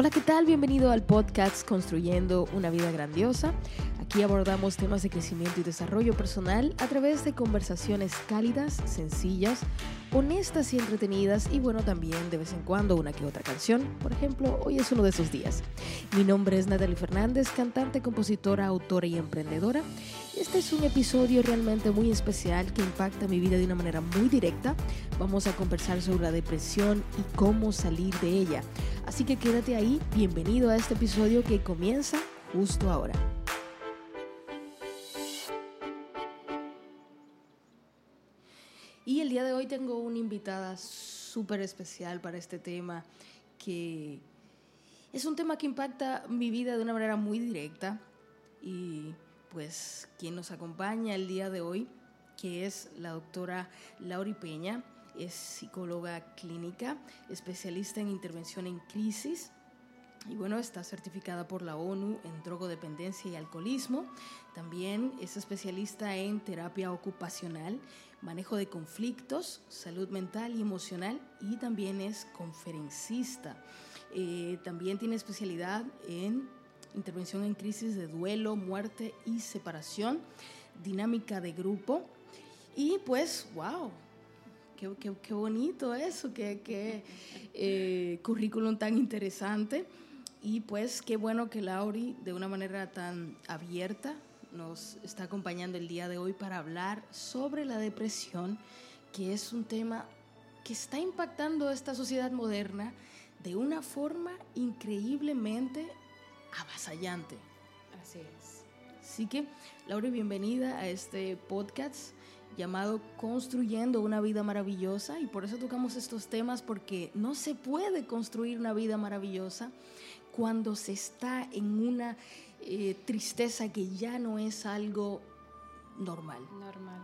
Hola, ¿qué tal? Bienvenido al podcast Construyendo una vida grandiosa. Aquí abordamos temas de crecimiento y desarrollo personal a través de conversaciones cálidas, sencillas, honestas y entretenidas y bueno, también de vez en cuando una que otra canción. Por ejemplo, hoy es uno de esos días. Mi nombre es Natalie Fernández, cantante, compositora, autora y emprendedora. Este es un episodio realmente muy especial que impacta mi vida de una manera muy directa. Vamos a conversar sobre la depresión y cómo salir de ella. Así que quédate ahí, bienvenido a este episodio que comienza justo ahora. El día de hoy tengo una invitada súper especial para este tema, que es un tema que impacta mi vida de una manera muy directa. Y pues quien nos acompaña el día de hoy, que es la doctora Lauri Peña es psicóloga clínica, especialista en intervención en crisis. Y bueno, está certificada por la ONU en drogodependencia y alcoholismo. También es especialista en terapia ocupacional, manejo de conflictos, salud mental y emocional y también es conferencista. Eh, también tiene especialidad en intervención en crisis de duelo, muerte y separación, dinámica de grupo. Y pues, wow, Qué, bonito eso, qué, eh, currículum tan interesante. Y pues qué bueno que Lauri, de una manera tan abierta, nos está acompañando el día de hoy para hablar sobre la depresión, que es un tema que está impactando a esta sociedad moderna de una forma increíblemente avasallante. Así es. Así que, Lauri, bienvenida a este podcast llamado Construyendo una vida maravillosa y por eso tocamos estos temas porque no se puede construir una vida maravillosa cuando se está en una eh, tristeza que ya no es algo normal. Normal.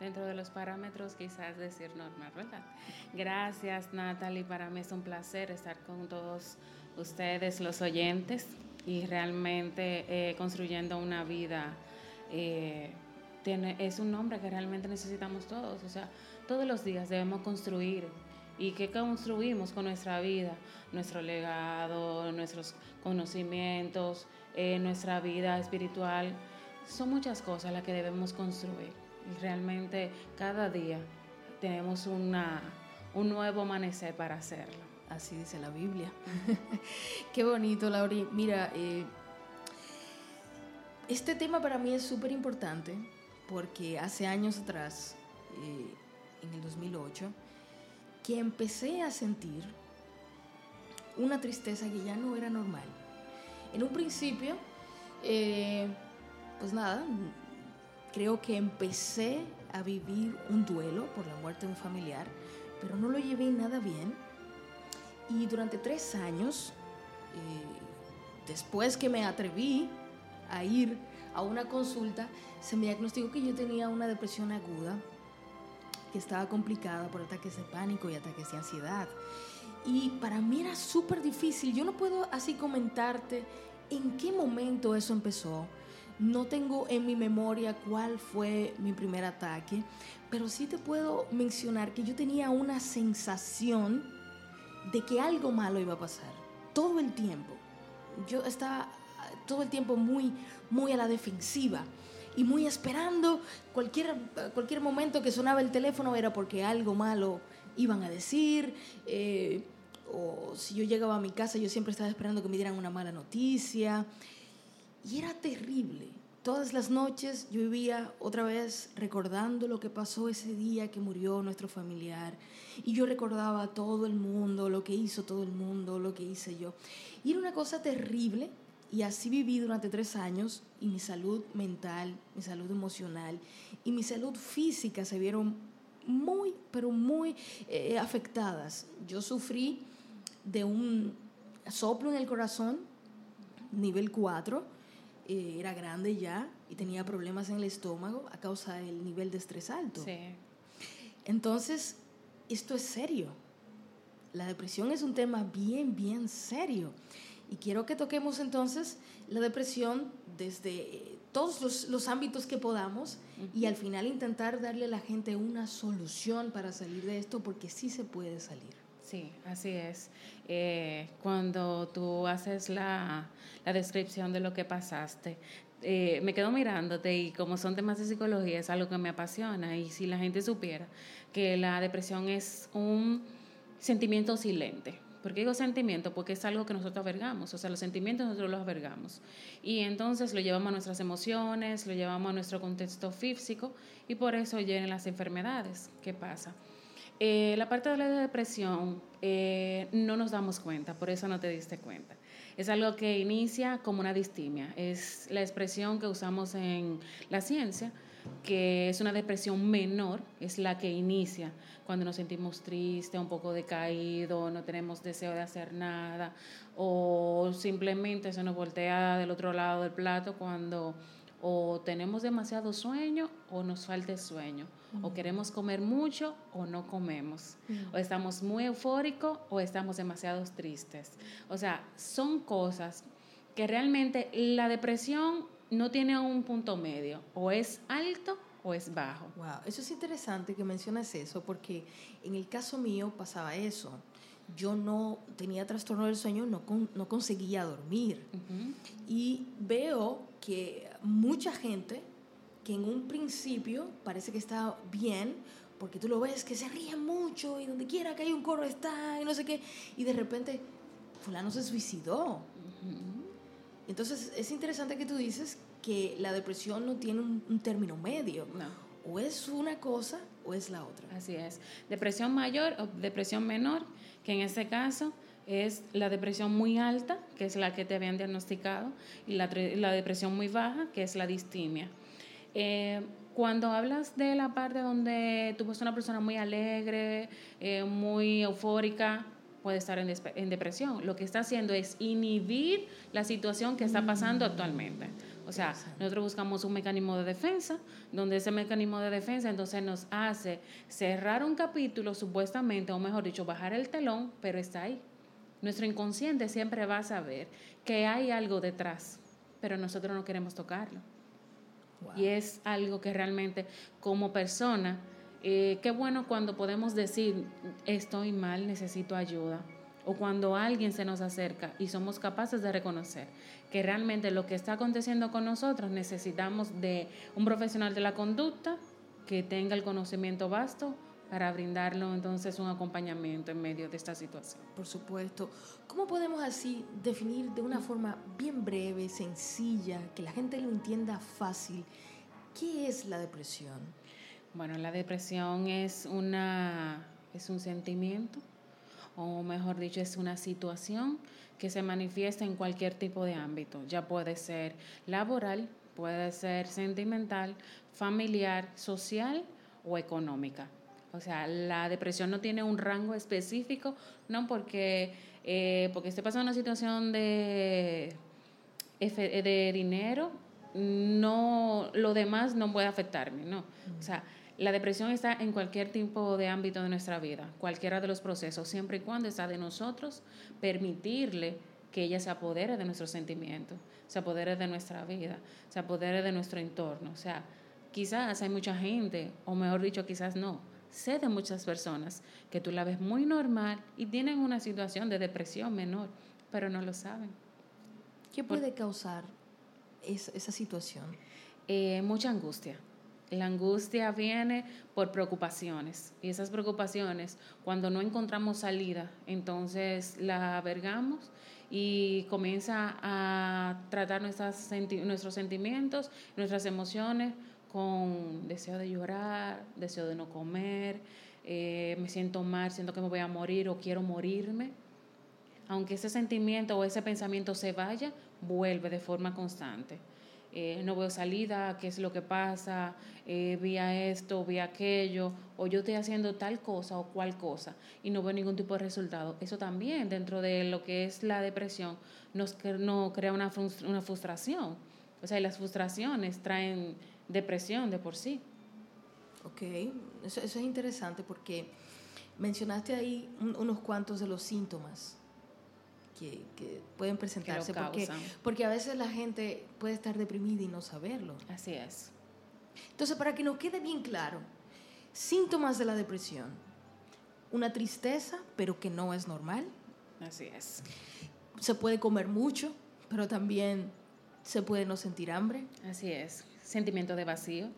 Dentro de los parámetros quizás decir normal, ¿verdad? Gracias Natalie, para mí es un placer estar con todos ustedes, los oyentes, y realmente eh, construyendo una vida eh, es un nombre que realmente necesitamos todos. O sea, todos los días debemos construir. ¿Y qué construimos con nuestra vida? Nuestro legado, nuestros conocimientos, eh, nuestra vida espiritual. Son muchas cosas las que debemos construir. Y realmente cada día tenemos una, un nuevo amanecer para hacerlo. Así dice la Biblia. Qué bonito, Lauri. Mira, eh, este tema para mí es súper importante porque hace años atrás, eh, en el 2008, que empecé a sentir una tristeza que ya no era normal. En un principio, eh, pues nada, creo que empecé a vivir un duelo por la muerte de un familiar, pero no lo llevé nada bien. Y durante tres años, eh, después que me atreví a ir a una consulta, se me diagnosticó que yo tenía una depresión aguda, que estaba complicada por ataques de pánico y ataques de ansiedad. Y para mí era súper difícil. Yo no puedo así comentarte en qué momento eso empezó. No tengo en mi memoria cuál fue mi primer ataque, pero sí te puedo mencionar que yo tenía una sensación de que algo malo iba a pasar todo el tiempo. Yo estaba todo el tiempo muy, muy a la defensiva y muy esperando cualquier, cualquier momento que sonaba el teléfono era porque algo malo iban a decir. Eh, o si yo llegaba a mi casa, yo siempre estaba esperando que me dieran una mala noticia. Y era terrible. Todas las noches yo vivía otra vez recordando lo que pasó ese día que murió nuestro familiar. Y yo recordaba a todo el mundo, lo que hizo todo el mundo, lo que hice yo. Y era una cosa terrible y así viví durante tres años y mi salud mental, mi salud emocional y mi salud física se vieron muy, pero muy eh, afectadas. Yo sufrí de un soplo en el corazón, nivel 4, eh, era grande ya y tenía problemas en el estómago a causa del nivel de estrés alto. Sí. Entonces, esto es serio. La depresión es un tema bien, bien serio. Y quiero que toquemos entonces la depresión desde todos los, ámbitos que podamos y al final intentar darle a la gente una solución para salir de esto porque sí se puede salir. Sí, así es. Eh, cuando tú haces la, la, descripción de lo que pasaste, eh, me quedo mirándote y como son temas de psicología es algo que me apasiona y si la gente supiera que la depresión es un sentimiento silente. ¿Por qué digo sentimiento? Porque es algo que nosotros albergamos, o sea, los sentimientos nosotros los albergamos. Y entonces lo llevamos a nuestras emociones, lo llevamos a nuestro contexto físico y por eso llegan las enfermedades. ¿Qué pasa? Eh, la parte de la depresión eh, no nos damos cuenta, por eso no te diste cuenta. Es algo que inicia como una distimia, es la expresión que usamos en la ciencia, que es una depresión menor, es la que inicia cuando nos sentimos tristes, un poco decaídos, no tenemos deseo de hacer nada, o simplemente se nos voltea del otro lado del plato cuando o tenemos demasiado sueño o nos falta sueño, o queremos comer mucho o no comemos, o estamos muy eufóricos o estamos demasiado tristes. O sea, son cosas que realmente la depresión no tiene un punto medio, o es alto o es bajo. Wow, eso es interesante que mencionas eso, porque en el caso mío pasaba eso. Yo no tenía trastorno del sueño, no, no conseguía dormir. Y veo que mucha gente que en un principio parece que está bien, porque tú lo ves que se ríe mucho y donde quiera que hay un coro está y no sé qué, y de repente fulano se suicidó. Entonces es interesante que tú dices que la depresión no tiene un, término medio. O es una cosa o es la otra. Así es. Depresión mayor o depresión menor, que en este caso es la depresión muy alta, que es la que te habían diagnosticado, y la, depresión muy baja, que es la distimia. Eh, cuando hablas de la parte donde tú eres una persona muy alegre, eh, muy eufórica, puede estar en, en, depresión. Lo que está haciendo es inhibir la situación que está pasando actualmente. O sea, nosotros buscamos un mecanismo de defensa, donde ese mecanismo de defensa entonces nos hace cerrar un capítulo supuestamente, o mejor dicho, bajar el telón, pero está ahí. Nuestro inconsciente siempre va a saber que hay algo detrás, pero nosotros no queremos tocarlo. Y es algo que realmente como persona, eh, qué bueno cuando podemos decir, estoy mal, necesito ayuda o cuando alguien se nos acerca y somos capaces de reconocer que realmente lo que está aconteciendo con nosotros necesitamos de un profesional de la conducta que tenga el conocimiento vasto para brindarlo entonces un acompañamiento en medio de esta situación. Por supuesto. ¿Cómo podemos así definir de una forma bien breve, sencilla, que la gente lo entienda fácil, qué es la depresión? Bueno, la depresión es una es un sentimiento o mejor dicho, es una situación que se manifiesta en cualquier tipo de ámbito. Ya puede ser laboral, puede ser sentimental, familiar, social o económica. O sea, la depresión no tiene un rango específico, no porque, eh, porque esté pasando una situación de, de dinero, no, lo demás no puede afectarme, no. O sea, la depresión está en cualquier tipo de ámbito de nuestra vida, cualquiera de los procesos, siempre y cuando está de nosotros permitirle que ella se apodere de nuestros sentimientos, se apodere de nuestra vida, se apodere de nuestro entorno. O sea, quizás hay mucha gente, o mejor dicho, quizás no, sé de muchas personas que tú la ves muy normal y tienen una situación de depresión menor, pero no lo saben. ¿Qué puede causar esa, situación? Eh, mucha angustia la angustia viene por preocupaciones y esas preocupaciones, cuando no encontramos salida, entonces la avergamos y comienza a tratar nuestras nuestros sentimientos, nuestras emociones con deseo de llorar, deseo de no comer, eh, me siento mal, siento que me voy a morir o quiero morirme. Aunque ese sentimiento o ese pensamiento se vaya, vuelve de forma constante. Eh, no veo salida, qué es lo que pasa, eh, vía esto, vía aquello, o yo estoy haciendo tal cosa o cual cosa y no veo ningún tipo de resultado. Eso también dentro de lo que es la depresión nos, no crea una, una frustración. O sea, las frustraciones traen depresión de por sí. Ok, eso, es interesante porque mencionaste ahí unos cuantos de los síntomas que, pueden presentarse. porque, porque a veces la gente puede estar deprimida y no saberlo. Así es. Entonces, para que nos quede bien claro, síntomas de la depresión. una tristeza, pero que no es normal. Así es. Se puede comer mucho, pero también se puede no sentir hambre. Así es. Sentimiento de vacío.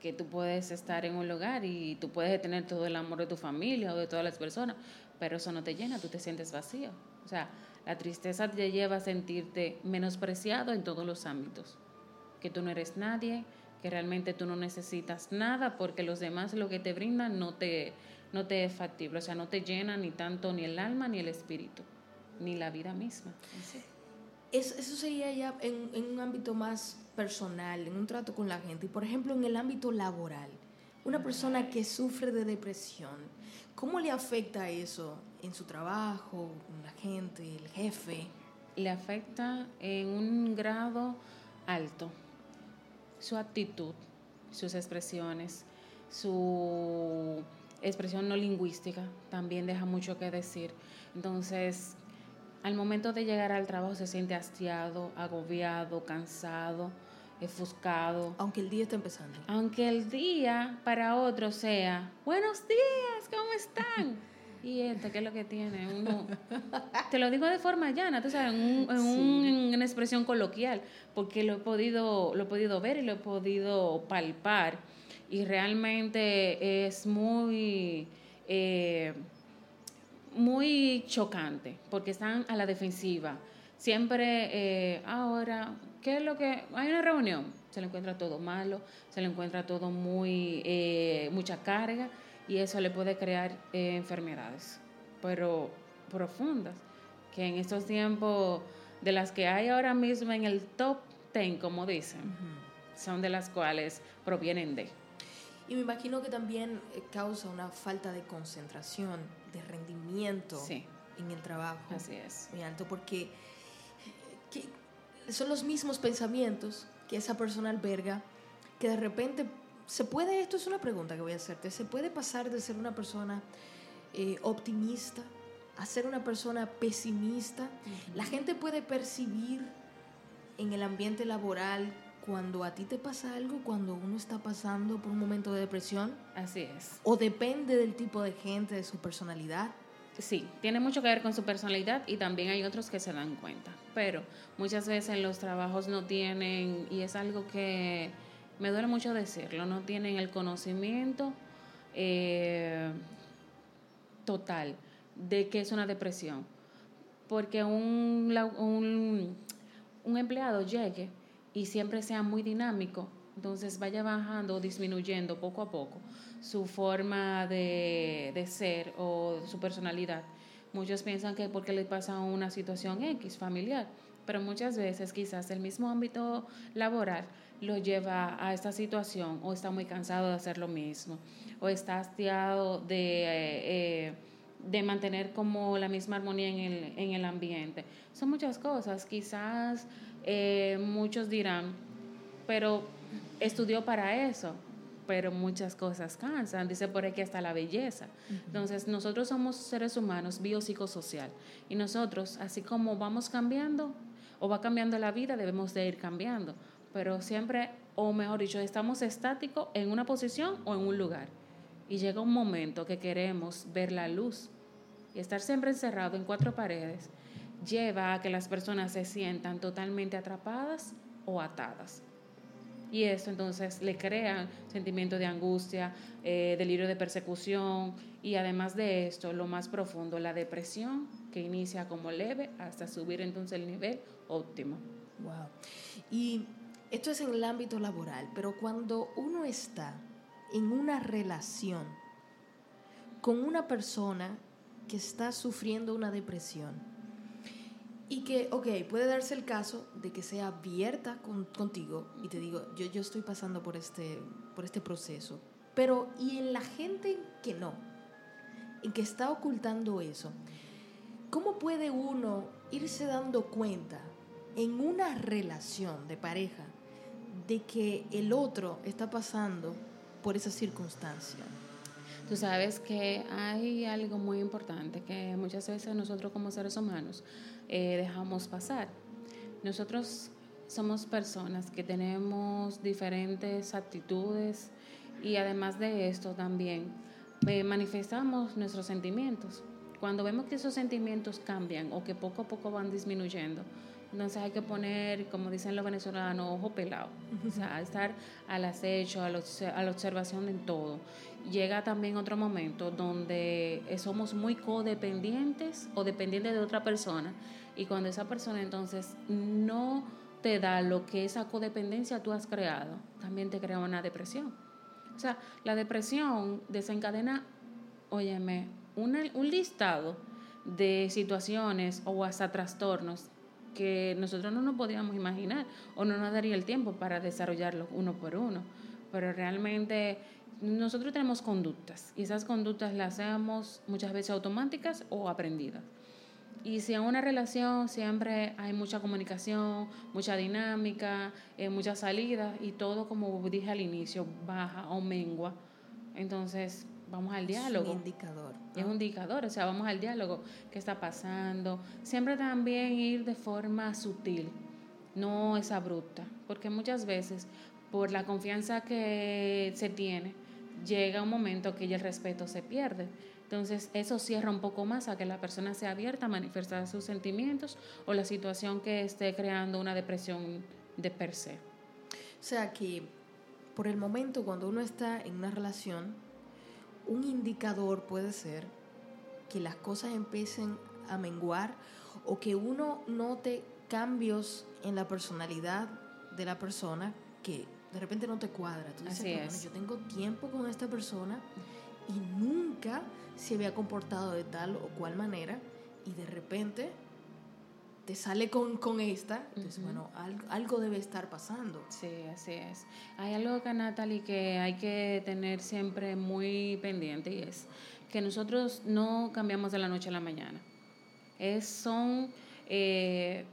Que tú puedes estar en un lugar y tú puedes tener todo el amor de tu familia o de todas las personas, pero eso no te llena, tú te sientes vacío. O sea, la tristeza te lleva a sentirte menospreciado en todos los ámbitos. Que tú no eres nadie, que realmente tú no necesitas nada porque los demás lo que te brindan no te, no te es factible, o sea, no te llena ni tanto ni el alma ni el espíritu, ni la vida misma. eso sería ya en, en, un ámbito más personal, en un trato con la gente. Y por ejemplo, en el ámbito laboral, una persona que sufre de depresión, ¿cómo le afecta eso en su trabajo, con la gente, el jefe? Le afecta en un grado alto. Su actitud, sus expresiones, su expresión no lingüística también deja mucho que decir. Entonces, al momento de llegar al trabajo se siente hastiado, agobiado, cansado, ofuscado. Aunque el día está empezando. Aunque el día para otro sea, buenos días, ¿cómo están? y esto, ¿qué es lo que tiene? Uno, te lo digo de forma llana, tú sabes, en, una expresión coloquial, porque lo he, podido, lo he podido ver y lo he podido palpar y realmente es muy, eh, muy chocante porque están a la defensiva. Siempre eh, ahora, ¿qué es lo que? Hay una reunión, se le encuentra todo malo, se le encuentra todo muy, eh, mucha carga y eso le puede crear enfermedades, pero profundas, que en estos tiempos de las que hay ahora mismo en el top 10, como dicen, son de las cuales provienen de. Y me imagino que también eh, causa una falta de concentración, de rendimiento en el trabajo. Así es. Muy alto, porque son los mismos pensamientos que esa persona alberga, que de repente se puede, esto es una pregunta que voy a hacerte, se puede pasar de ser una persona eh, optimista a ser una persona pesimista. La gente puede percibir en el ambiente laboral cuando a ti te pasa algo, cuando uno está pasando por un momento de depresión? Así es. ¿O depende del tipo de gente, de su personalidad? Sí, tiene mucho que ver con su personalidad y también hay otros que se dan cuenta. Pero muchas veces los trabajos no tienen, y es algo que me duele mucho decirlo, no tienen el conocimiento eh, total de qué es una depresión. Porque un, un, un empleado llegue y siempre sea muy dinámico, entonces vaya bajando o disminuyendo poco a poco su forma de, de, ser o su personalidad. Muchos piensan que porque le pasa una situación X familiar, pero muchas veces quizás el mismo ámbito laboral lo lleva a esta situación o está muy cansado de hacer lo mismo o está hastiado de, eh, eh, de mantener como la misma armonía en el, en el ambiente. Son muchas cosas. Quizás eh, muchos dirán, pero estudió para eso, pero muchas cosas cansan, dice por aquí hasta la belleza. Entonces, nosotros somos seres humanos biopsicosocial y nosotros, así como vamos cambiando o va cambiando la vida, debemos de ir cambiando, pero siempre, o mejor dicho, estamos estáticos en una posición o en un lugar. Y llega un momento que queremos ver la luz y estar siempre encerrado en cuatro paredes lleva a que las personas se sientan totalmente atrapadas o atadas. Y eso entonces le crea sentimiento de angustia, eh, delirio de persecución y además de esto, lo más profundo, la depresión que inicia como leve hasta subir entonces el nivel óptimo. Wow. Y esto es en el ámbito laboral, pero cuando uno está en una relación con una persona que está sufriendo una depresión, y que, ok, puede darse el caso de que sea abierta contigo y te digo, yo, yo estoy pasando por este, por este proceso. Pero, ¿y en la gente que no? En que está ocultando eso. ¿Cómo puede uno irse dando cuenta en una relación de pareja de que el otro está pasando por esa circunstancia? Tú sabes que hay algo muy importante que muchas veces nosotros como seres humanos eh, dejamos pasar. Nosotros somos personas que tenemos diferentes actitudes y además de esto también eh, manifestamos nuestros sentimientos. Cuando vemos que esos sentimientos cambian o que poco a poco van disminuyendo, entonces hay que poner, como dicen los venezolanos, ojo pelado. O sea, estar al acecho, a la observación en todo. Llega también otro momento donde somos muy codependientes o dependientes de otra persona. Y cuando esa persona entonces no te da lo que esa codependencia tú has creado, también te crea una depresión. O sea, la depresión desencadena, óyeme, un listado de situaciones o hasta trastornos que nosotros no nos podíamos imaginar o no nos daría el tiempo para desarrollarlo uno por uno. Pero realmente nosotros tenemos conductas y esas conductas las hacemos muchas veces automáticas o aprendidas. Y si en una relación siempre hay mucha comunicación, mucha dinámica, eh, muchas salidas y todo, como dije al inicio, baja o mengua, entonces vamos al diálogo. Es un indicador. Es un indicador, o sea, vamos al diálogo, qué está pasando. Siempre también ir de forma sutil, no esa abrupta, porque muchas veces por la confianza que se tiene, llega un momento que ya el respeto se pierde. Entonces, eso cierra un poco más a que la persona sea abierta a manifestar sus sentimientos o la situación que esté creando una depresión de per se. O sea que por el momento cuando uno está en una relación, un indicador puede ser que las cosas empiecen a menguar o que uno note cambios en la personalidad de la persona que de repente no te cuadra. Tú dices, yo tengo tiempo con esta persona y nunca se había comportado de tal o cual manera y de repente te sale con, con esta, entonces, bueno, algo, debe estar pasando. Sí, así es. Hay algo acá, Natalie, que hay que tener siempre muy pendiente y es que nosotros no cambiamos de la noche a la mañana. Es, son eh,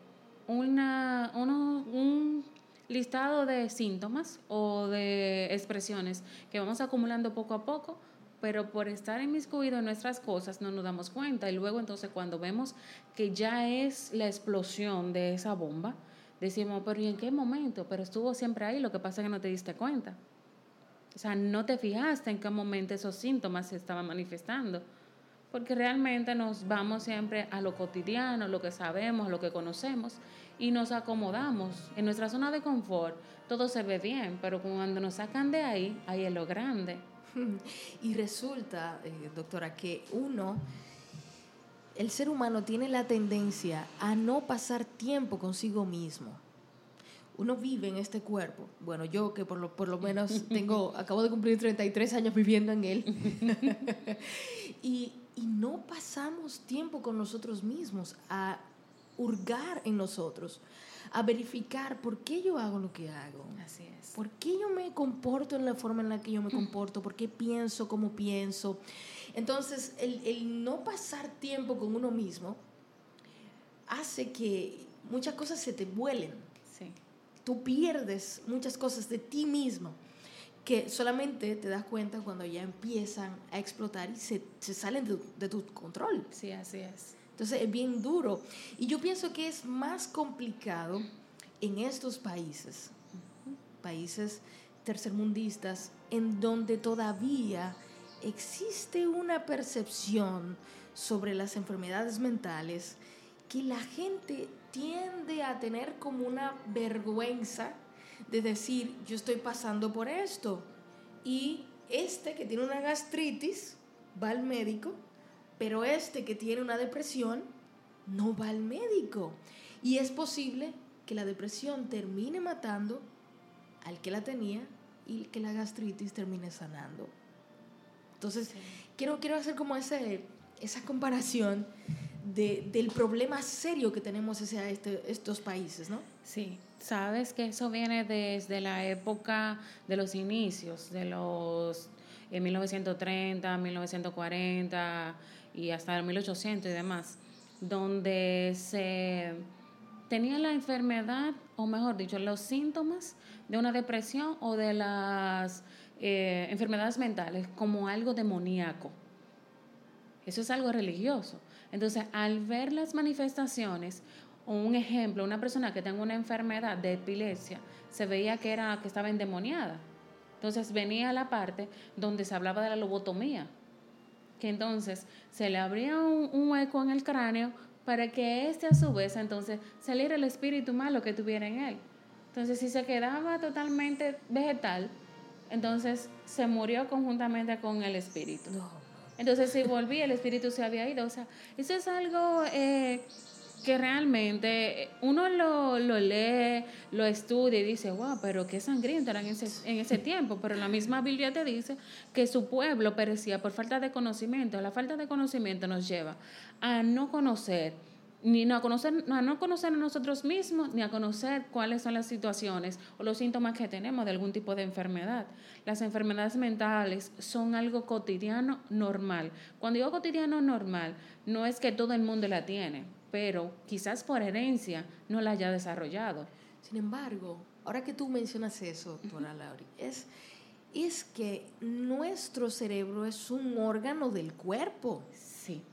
una, uno, un listado de síntomas o de expresiones que vamos acumulando poco a poco pero por estar inmiscuido en nuestras cosas no nos damos cuenta y luego entonces cuando vemos que ya es la explosión de esa bomba, decimos, pero ¿y en qué momento? Pero estuvo siempre ahí, lo que pasa es que no te diste cuenta. O sea, no te fijaste en qué momento esos síntomas se estaban manifestando, porque realmente nos vamos siempre a lo cotidiano, lo que sabemos, lo que conocemos, y nos acomodamos. En nuestra zona de confort todo se ve bien, pero cuando nos sacan de ahí, ahí es lo grande. Y resulta, eh, doctora, que uno, el ser humano tiene la tendencia a no pasar tiempo consigo mismo. Uno vive en este cuerpo. Bueno, yo que por lo, por lo menos tengo, acabo de cumplir 33 años viviendo en él. y, y no pasamos tiempo con nosotros mismos, a hurgar en nosotros a verificar por qué yo hago lo que hago. Así es. ¿Por qué yo me comporto en la forma en la que yo me comporto? ¿Por qué pienso como pienso? Entonces, el, el no pasar tiempo con uno mismo hace que muchas cosas se te vuelen. Sí. Tú pierdes muchas cosas de ti mismo que solamente te das cuenta cuando ya empiezan a explotar y se, se salen de, de, tu control. Sí, así es. Entonces es bien duro. Y yo pienso que es más complicado en estos países, países tercermundistas, en donde todavía existe una percepción sobre las enfermedades mentales que la gente tiende a tener como una vergüenza de decir, yo estoy pasando por esto. Y este que tiene una gastritis va al médico pero este que tiene una depresión no va al médico. Y es posible que la depresión termine matando al que la tenía y que la gastritis termine sanando. Entonces, quiero, quiero hacer como ese, esa comparación de, del problema serio que tenemos hacia este, estos países, ¿no? Sí, sabes que eso viene desde la época de los inicios, de los en 1930, 1940 y hasta el 1800 y demás, donde se tenía la enfermedad, o mejor dicho, los síntomas de una depresión o de las eh, enfermedades mentales como algo demoníaco. Eso es algo religioso. Entonces, al ver las manifestaciones, un ejemplo, una persona que tenga una enfermedad de epilepsia, se veía que, era, que estaba endemoniada. Entonces venía la parte donde se hablaba de la lobotomía, que entonces se le abría un, un hueco en el cráneo para que este a su vez entonces saliera el espíritu malo que tuviera en él. Entonces, si se quedaba totalmente vegetal, entonces se murió conjuntamente con el espíritu. Entonces, si volvía, el espíritu se había ido. O sea, eso es algo eh, que realmente uno lo, lo, lee, lo estudia y dice, wow, pero qué sangriento era en ese, en ese tiempo. Pero la misma Biblia te dice que su pueblo perecía por falta de conocimiento. La falta de conocimiento nos lleva a no conocer ni a conocer, a no conocer a nosotros mismos, ni a conocer cuáles son las situaciones o los síntomas que tenemos de algún tipo de enfermedad. Las enfermedades mentales son algo cotidiano normal. Cuando digo cotidiano normal, no es que todo el mundo la tiene, pero quizás por herencia no la haya desarrollado. Sin embargo, ahora que tú mencionas eso, doctora Lauri, es, es que nuestro cerebro es un órgano del cuerpo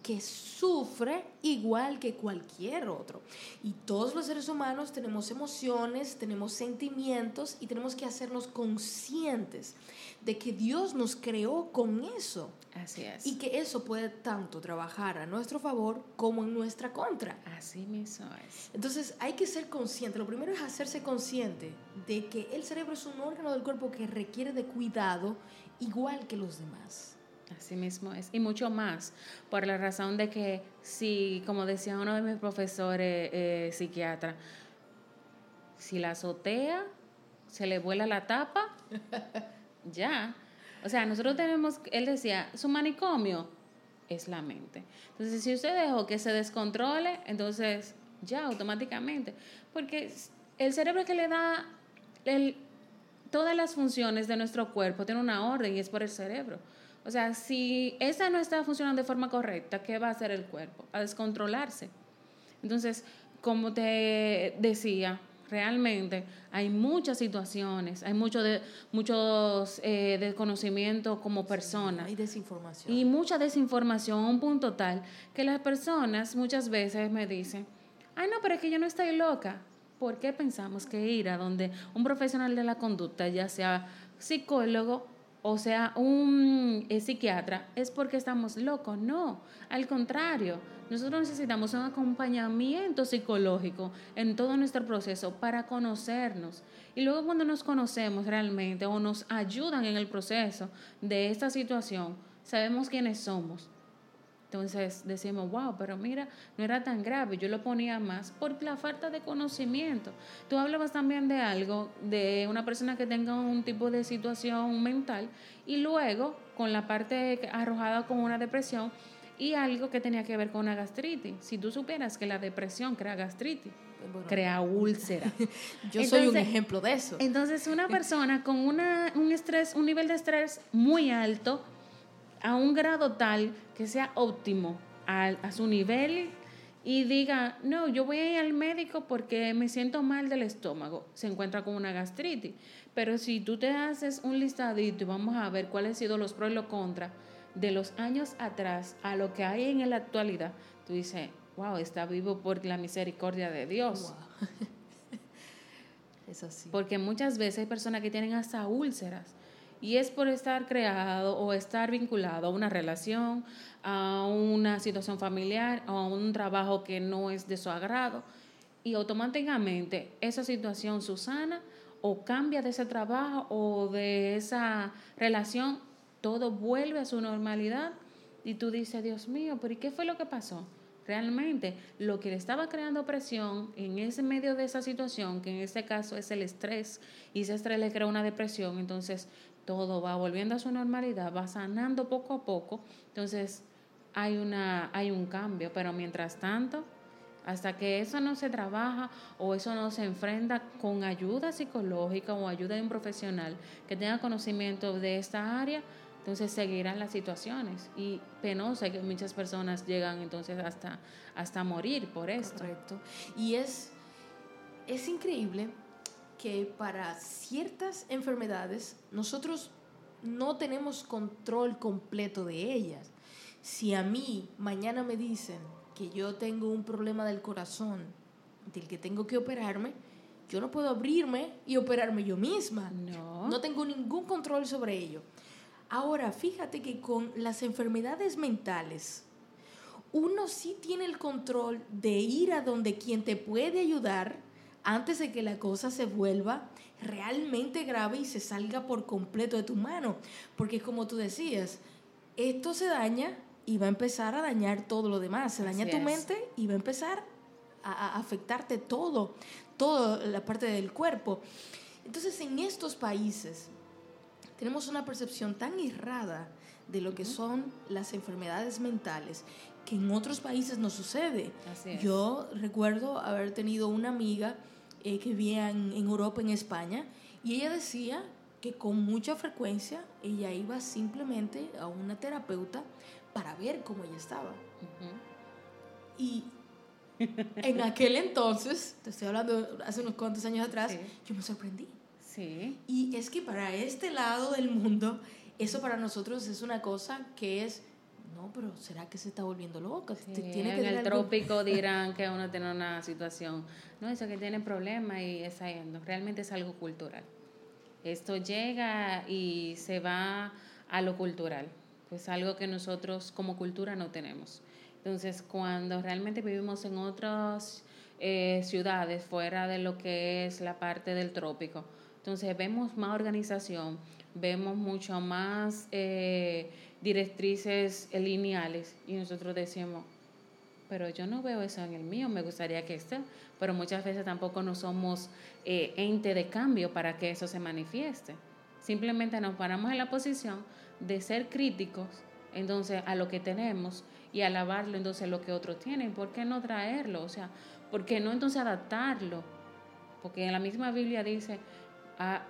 que sufre igual que cualquier otro. Y todos los seres humanos tenemos emociones, tenemos sentimientos y tenemos que hacernos conscientes de que Dios nos creó con eso. Así es. Y que eso puede tanto trabajar a nuestro favor como en nuestra contra. Así mismo es. Entonces hay que ser consciente. Lo primero es hacerse consciente de que el cerebro es un órgano del cuerpo que requiere de cuidado igual que los demás. Así mismo es. Y mucho más, por la razón de que si, como decía uno de mis profesores eh, psiquiatras, si la azotea, se le vuela la tapa, ya. O sea, nosotros tenemos, él decía, su manicomio es la mente. Entonces, si usted dejó que se descontrole, entonces ya, automáticamente. Porque el cerebro que le da el, todas las funciones de nuestro cuerpo, tiene una orden y es por el cerebro. O sea, si esa no está funcionando de forma correcta, ¿qué va a hacer el cuerpo? A descontrolarse. Entonces, como te decía, realmente hay muchas situaciones, hay mucho de, muchos eh, desconocimiento como personas. Hay desinformación. Y mucha desinformación a un punto tal que las personas muchas veces me dicen, ay no, pero es que yo no estoy loca. ¿Por qué pensamos que ir a donde un profesional de la conducta, ya sea psicólogo o sea, un eh, psiquiatra, es porque estamos locos. No, al contrario, nosotros necesitamos un acompañamiento psicológico en todo nuestro proceso para conocernos. Y luego cuando nos conocemos realmente o nos ayudan en el proceso de esta situación, sabemos quiénes somos entonces decimos, wow, pero mira, no era tan grave, yo lo ponía más por la falta de conocimiento. Tú hablabas también de algo, de una persona que tenga un tipo de situación mental y luego con la parte arrojada con una depresión y algo que tenía que ver con una gastritis. Si tú supieras que la depresión crea gastritis, crea úlcera. Yo soy un ejemplo de eso. Entonces, una persona con una, un estrés, un nivel de estrés muy alto, a un grado tal que sea óptimo a, a su nivel y diga, no, yo voy a ir al médico porque me siento mal del estómago, se encuentra con una gastritis. Pero si tú te haces un listadito y vamos a ver cuáles han sido los pros y los contras de los años atrás a lo que hay en la actualidad, tú dices, wow, está vivo por la misericordia de Dios. Porque muchas veces hay personas que tienen hasta úlceras y es por estar creado o estar vinculado a una relación, a una situación familiar, a un trabajo que no es de su agrado. Y automáticamente esa situación susana o cambia de ese trabajo o de esa relación, todo vuelve a su normalidad y tú dices, Dios mío, pero ¿y qué fue lo que pasó? Realmente lo que le estaba creando presión en ese medio de esa situación, que en este caso es el estrés, y ese estrés le crea una depresión, entonces todo va volviendo a su normalidad, va sanando poco a poco, entonces hay, una, hay un cambio, pero mientras tanto, hasta que eso no se trabaja o eso no se enfrenta con ayuda psicológica o ayuda de un profesional que tenga conocimiento de esta área, entonces seguirán las situaciones y penosa que muchas personas llegan entonces hasta, hasta morir por esto. Correcto. Y es, es increíble que para ciertas enfermedades nosotros no tenemos control completo de ellas. Si a mí mañana me dicen que yo tengo un problema del corazón del que tengo que operarme, yo no puedo abrirme y operarme yo misma. No. No tengo ningún control sobre ello. Ahora, fíjate que con las enfermedades mentales, uno sí tiene el control de ir a donde quien te puede ayudar antes de que la cosa se vuelva realmente grave y se salga por completo de tu mano. Porque como tú decías, esto se daña y va a empezar a dañar todo lo demás. Se daña tu mente y va a empezar a, afectarte todo, toda la parte del cuerpo. Entonces, en estos países tenemos una percepción tan errada de lo que son las enfermedades mentales que en otros países no sucede. Yo recuerdo haber tenido una amiga eh, que vivía en, Europa, en España, y ella decía que con mucha frecuencia ella iba simplemente a una terapeuta para ver cómo ella estaba. Y en aquel entonces, te estoy hablando hace unos cuantos años atrás, yo me sorprendí. Sí. Y es que para este lado del mundo, eso para nosotros es una cosa que es no, pero ¿será que se está volviendo loca? ¿Tiene en el trópico dirán que uno tiene una situación, no, eso que tiene problemas y está yendo. Realmente es algo cultural. Esto llega y se va a lo cultural, pues algo que nosotros como cultura no tenemos. Entonces, cuando realmente vivimos en otras eh, ciudades fuera de lo que es la parte del trópico, entonces vemos más organización, vemos mucho más... Eh, directrices lineales y nosotros decimos, pero yo no veo eso en el mío, me gustaría que esté, pero muchas veces tampoco no somos eh, ente de cambio para que eso se manifieste. Simplemente nos paramos en la posición de ser críticos entonces a lo que tenemos y alabarlo entonces lo que otros tienen. ¿Por qué no traerlo? O sea, ¿por qué no entonces adaptarlo? Porque en la misma Biblia dice a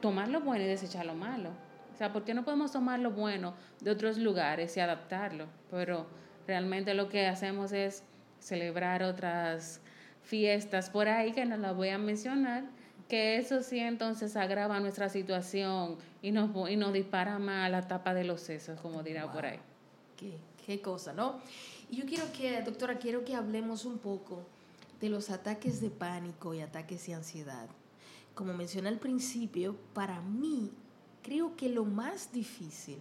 tomar lo bueno y desechar lo malo. O sea, ¿por qué no podemos tomar lo bueno de otros lugares y adaptarlo? Pero realmente lo que hacemos es celebrar otras fiestas por ahí que no las voy a mencionar, que eso sí entonces agrava nuestra situación y nos, y nos dispara más a la tapa de los sesos, como dirá por ahí. Qué, qué cosa, ¿no? Y yo quiero que, doctora, quiero que hablemos un poco de los ataques de pánico y ataques de ansiedad. Como mencioné al principio, para mí creo que lo más difícil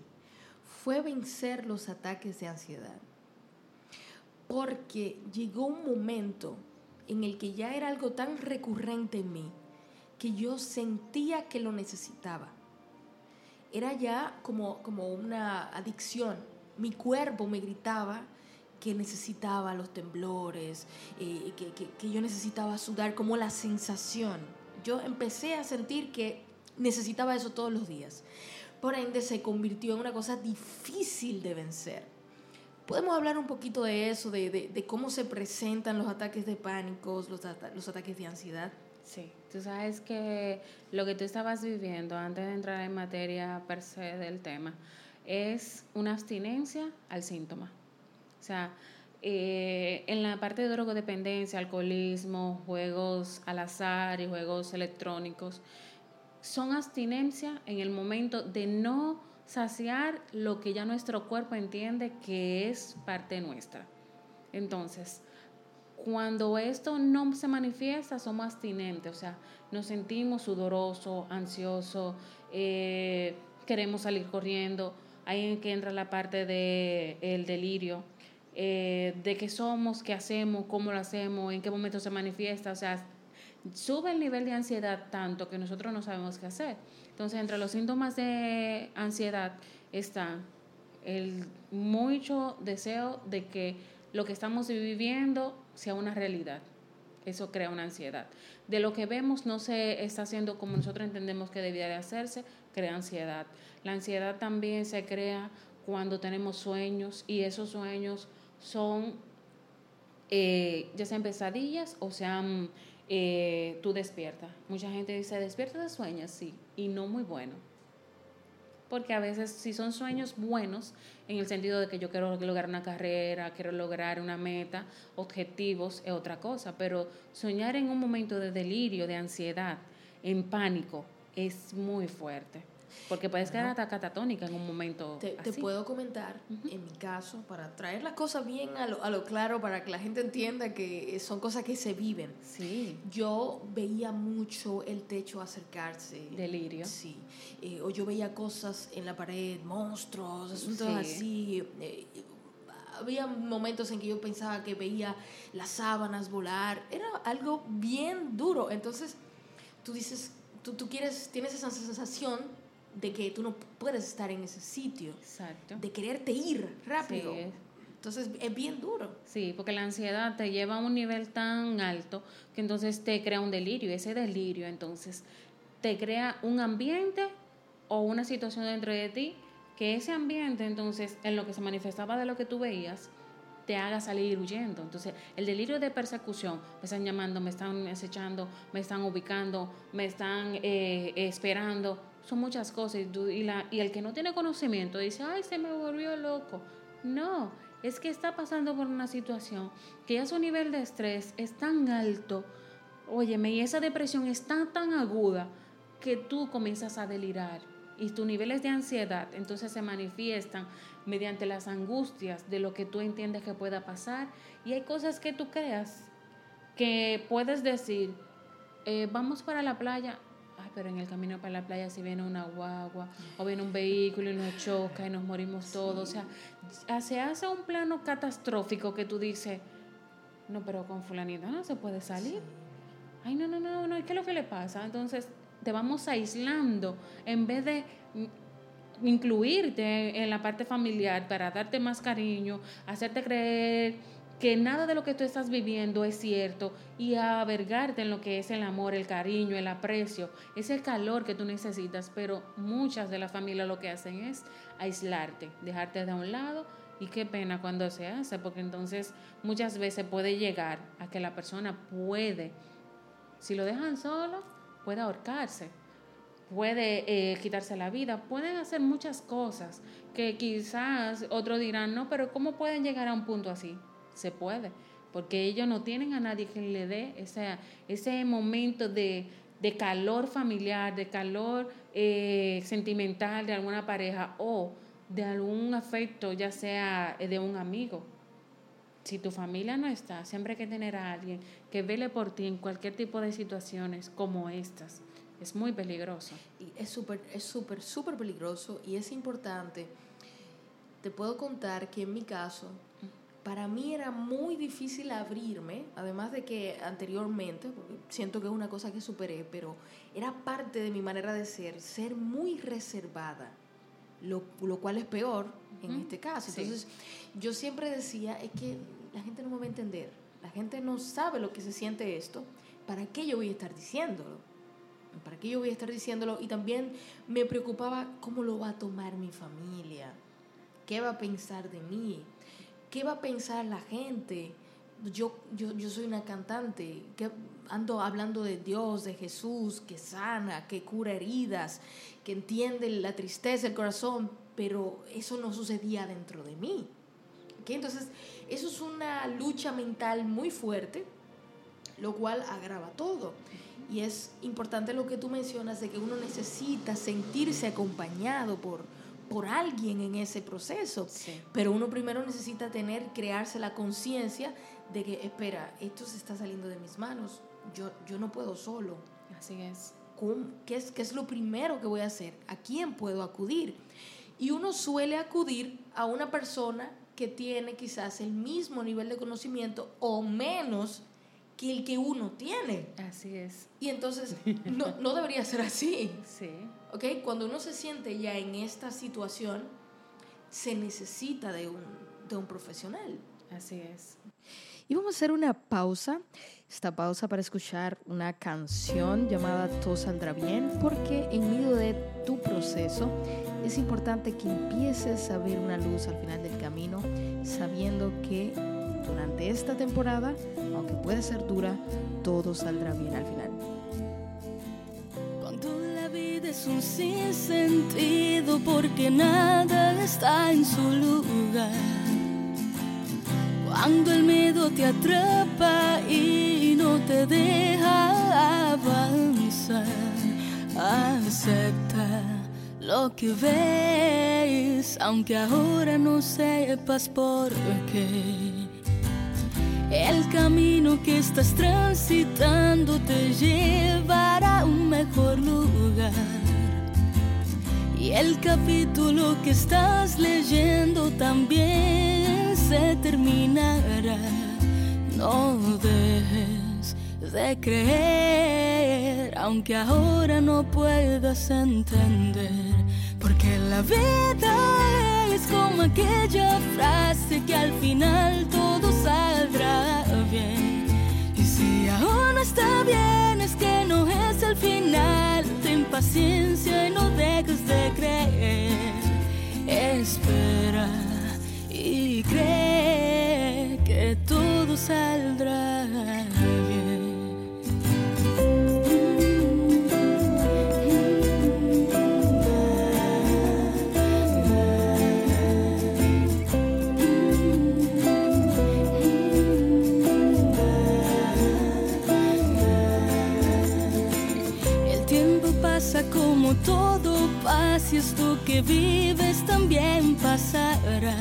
fue vencer los ataques de ansiedad. Porque llegó un momento en el que ya era algo tan recurrente en mí que yo sentía que lo necesitaba. Era ya como, como una adicción. Mi cuerpo me gritaba que necesitaba los temblores, eh, que, que yo necesitaba sudar, como la sensación. Yo empecé a sentir que necesitaba eso todos los días. Por ende, se convirtió en una cosa difícil de vencer. ¿Podemos hablar un poquito de eso, de, de, cómo se presentan los ataques de pánico, los, los ataques de ansiedad? Sí, tú sabes que lo que tú estabas viviendo antes de entrar en materia per se del tema es una abstinencia al síntoma. O sea, eh, en la parte de drogodependencia, alcoholismo, juegos al azar y juegos electrónicos, son abstinencia en el momento de no saciar lo que ya nuestro cuerpo entiende que es parte nuestra. Entonces, cuando esto no se manifiesta, somos abstinentes, o sea, nos sentimos sudoroso, ansioso, eh, queremos salir corriendo. Ahí en que entra la parte del el delirio, eh, de qué somos, qué hacemos, cómo lo hacemos, en qué momento se manifiesta, o sea, sube el nivel de ansiedad tanto que nosotros no sabemos qué hacer. Entonces, entre los síntomas de ansiedad está el mucho deseo de que lo que estamos viviendo sea una realidad. Eso crea una ansiedad. De lo que vemos no se está haciendo como nosotros entendemos que debía de hacerse, crea ansiedad. La ansiedad también se crea cuando tenemos sueños y esos sueños son eh, ya sean pesadillas o sean eh, tú despiertas. Mucha gente dice, despierta de sueños, sí, y no muy bueno. Porque a veces si son sueños buenos, en el sentido de que yo quiero lograr una carrera, quiero lograr una meta, objetivos, es otra cosa. Pero soñar en un momento de delirio, de ansiedad, en pánico, es muy fuerte. Porque puedes quedar hasta catatónica en un momento. Te, te puedo comentar, en mi caso, para traer las cosas bien a lo, a lo, claro, para que la gente entienda que son cosas que se viven. Sí. Yo veía mucho el techo acercarse. Delirio. Sí. Eh, o yo veía cosas en la pared, monstruos, asuntos así. Eh, había momentos en que yo pensaba que veía las sábanas volar. Era algo bien duro. Entonces, tú dices, tú, tú quieres, tienes esa sensación de que tú no puedes estar en ese sitio. Exacto. De quererte ir rápido. Entonces es bien duro. Sí, porque la ansiedad te lleva a un nivel tan alto que entonces te crea un delirio. Ese delirio entonces te crea un ambiente o una situación dentro de ti que ese ambiente entonces en lo que se manifestaba de lo que tú veías te haga salir huyendo. Entonces, el delirio de persecución, me están llamando, me están acechando, me están ubicando, me están eh, esperando, son muchas cosas. Y, la, y el que no tiene conocimiento dice, ay, se me volvió loco. No, es que está pasando por una situación que ya su nivel de estrés es tan alto, óyeme, y esa depresión está tan aguda que tú comienzas a delirar y tus niveles de ansiedad entonces se manifiestan mediante las angustias de lo que tú entiendes que pueda pasar y hay cosas que tú creas que puedes decir, eh, vamos para la playa, pero en el camino para la playa si viene una guagua o viene un vehículo y nos choca y nos morimos todos, o sea, se hace un plano catastrófico que tú dices, no, pero con fulanita no se puede salir. Ay, no, no, no, no, ¿qué es lo que le pasa? Entonces, te vamos aislando en vez de incluirte en la parte familiar para darte más cariño, hacerte creer que nada de lo que tú estás viviendo es cierto y avergarte en lo que es el amor, el cariño, el aprecio, ese calor que tú necesitas, pero muchas de las familias lo que hacen es aislarte, dejarte de un lado y qué pena cuando se hace, porque entonces muchas veces puede llegar a que la persona puede, si lo dejan solo, puede ahorcarse, puede eh, quitarse la vida, pueden hacer muchas cosas que quizás otros dirán, no, pero ¿cómo pueden llegar a un punto así? Se puede, porque ellos no tienen a nadie que le dé ese, ese momento de, calor familiar, de calor eh, sentimental de alguna pareja o de algún afecto, ya sea de un amigo. Si tu familia no está, siempre hay que tener a alguien que vele por ti en cualquier tipo de situaciones como estas. Es muy peligroso. Y es súper, es súper, súper peligroso y es importante. Te puedo contar que en mi caso, para mí era muy difícil abrirme, además de que anteriormente, siento que es una cosa que superé, pero era parte de mi manera de ser, ser muy reservada, lo, lo cual es peor en este caso. Entonces, yo siempre decía, es que la gente no me va a entender la gente no sabe lo que se siente esto, ¿para qué yo voy a estar diciéndolo? ¿Para qué yo voy a estar diciéndolo? Y también me preocupaba cómo lo va a tomar mi familia, qué va a pensar de mí, qué va a pensar la gente. Yo, yo, yo soy una cantante, que ando hablando de Dios, de Jesús, que sana, que cura heridas, que entiende la tristeza, el corazón, pero eso no sucedía dentro de mí. Entonces, eso es una lucha mental muy fuerte, lo cual agrava todo. Y es importante lo que tú mencionas de que uno necesita sentirse acompañado por, por alguien en ese proceso. Pero uno primero necesita tener, crearse la conciencia de que, espera, esto se está saliendo de mis manos. Yo, yo no puedo solo. Así es. ¿Qué, es. ¿Qué es lo primero que voy a hacer? ¿A quién puedo acudir? Y uno suele acudir a una persona que tiene quizás el mismo nivel de conocimiento o menos que el que uno tiene. Así es. Y entonces no, no debería ser así. Sí. ¿Ok? Cuando uno se siente ya en esta situación, se necesita de un, de un profesional. Así es. Y vamos a hacer una pausa, esta pausa para escuchar una canción llamada Todo saldrá bien, porque en medio de tu proceso es importante que empieces a ver una luz al final del camino, sabiendo que durante esta temporada, aunque puede ser dura, todo saldrá bien al final. Es un sinsentido porque nada está en su lugar. Cuando el miedo te atrapa y no te deja avanzar, acepta lo que ves, aunque ahora no sepas por qué. El camino que estás transitando te llevará a un mejor lugar. Y el capítulo que estás leyendo también se terminará. No dejes de creer, aunque ahora no puedas entender porque la vida es como aquella frase que al final todo saldrá bien. Y si aún no está bien, es que no es el final. Ten paciencia y no dejes de creer. Espera y cree que todo saldrá bien. Como todo pasa y esto que vives también pasará.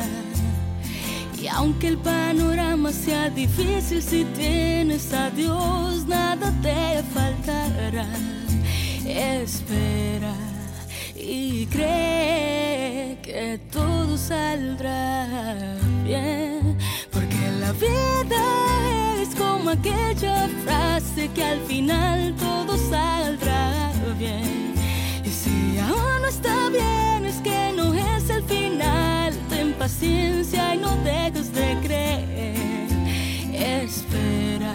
Y aunque el panorama sea difícil, si tienes a Dios, nada te faltará. Espera y cree que todo saldrá bien, porque la vida es como aquella frase que al final todo saldrá bien. Aún no está bien, es que no es el final. Ten paciencia y no dejes de creer. Espera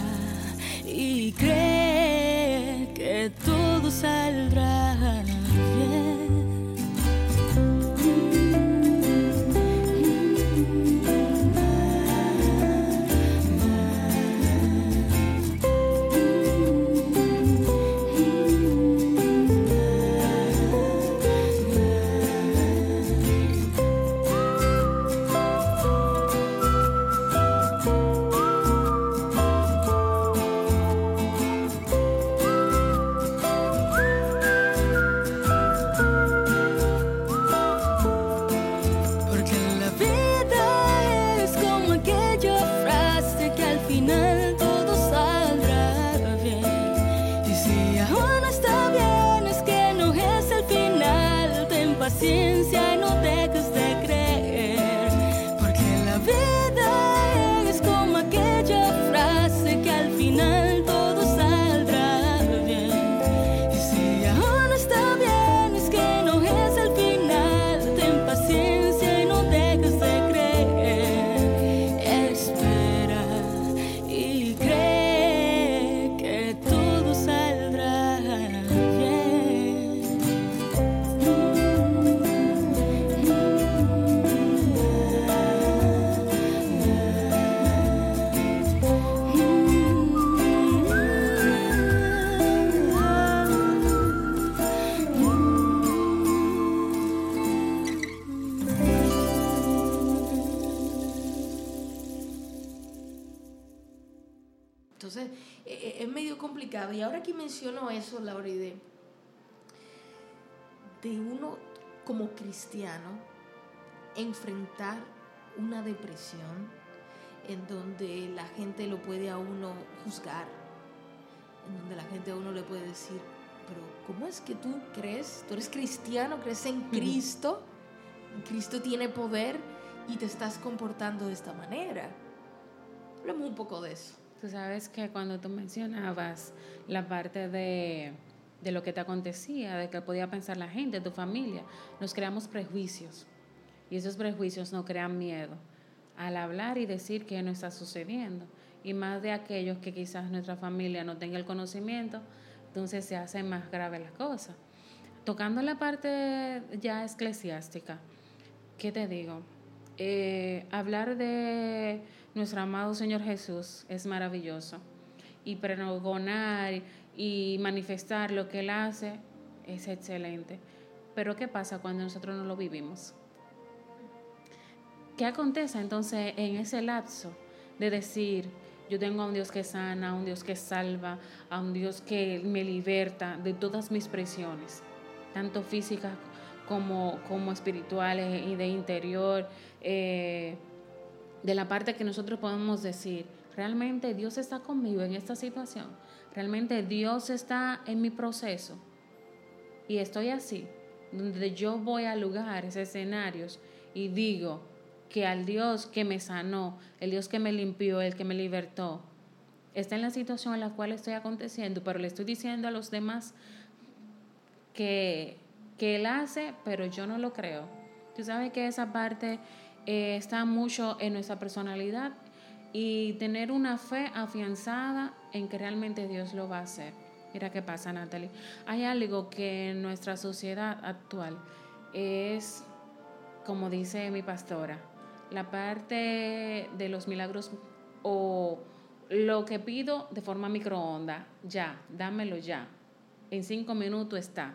y cree que todo saldrá bien. Cristiano enfrentar una depresión en donde la gente lo puede a uno juzgar, en donde la gente a uno le puede decir, pero ¿cómo es que tú crees? Tú eres cristiano, crees en Cristo, Cristo tiene poder y te estás comportando de esta manera. Hablemos un poco de eso. Tú sabes que cuando tú mencionabas la parte de, de, lo que te acontecía, de que podía pensar la gente, tu familia, nos creamos prejuicios y esos prejuicios nos crean miedo al hablar y decir que no está sucediendo. Y más de aquellos que quizás nuestra familia no tenga el conocimiento, entonces se hacen más graves las cosas. Tocando la parte ya eclesiástica, ¿qué te digo? Eh, hablar de nuestro amado Señor Jesús es maravilloso. Y pregonar y manifestar lo que Él hace es excelente. Pero ¿qué pasa cuando nosotros no lo vivimos? ¿Qué acontece entonces en ese lapso de decir, yo tengo a un Dios que sana, a un Dios que salva, a un Dios que me liberta de todas mis presiones, tanto físicas como, como espirituales y de interior, eh, de la parte que nosotros podemos decir, realmente Dios está conmigo en esta situación, realmente Dios está en mi proceso y estoy así, donde yo voy a lugares, escenarios y digo que al Dios que me sanó, el Dios que me limpió, el que me libertó, está en la situación en la cual estoy aconteciendo, pero le estoy diciendo a los demás que, que Él hace, pero yo no lo creo. Tú sabes que esa parte eh, está mucho en nuestra personalidad y tener una fe afianzada en que realmente Dios lo va a hacer. Mira qué pasa, Natalie. Hay algo que en nuestra sociedad actual es, como dice mi pastora, la parte de los milagros o lo que pido de forma microonda, ya, dámelo ya. En cinco minutos está.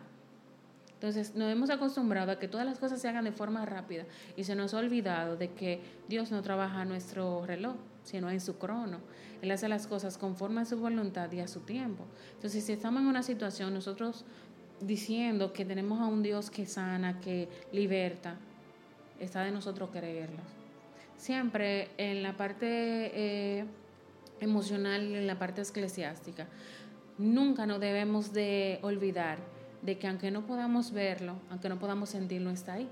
Entonces nos hemos acostumbrado a que todas las cosas se hagan de forma rápida y se nos ha olvidado de que Dios no trabaja a nuestro reloj, sino en su crono. Él hace las cosas conforme a su voluntad y a su tiempo. Entonces si estamos en una situación, nosotros diciendo que tenemos a un Dios que sana, que liberta, está de nosotros creerlo. Siempre en la parte... Eh, emocional en la parte eclesiástica, nunca nos debemos de olvidar de que aunque no podamos verlo, aunque no podamos sentirlo, está ahí.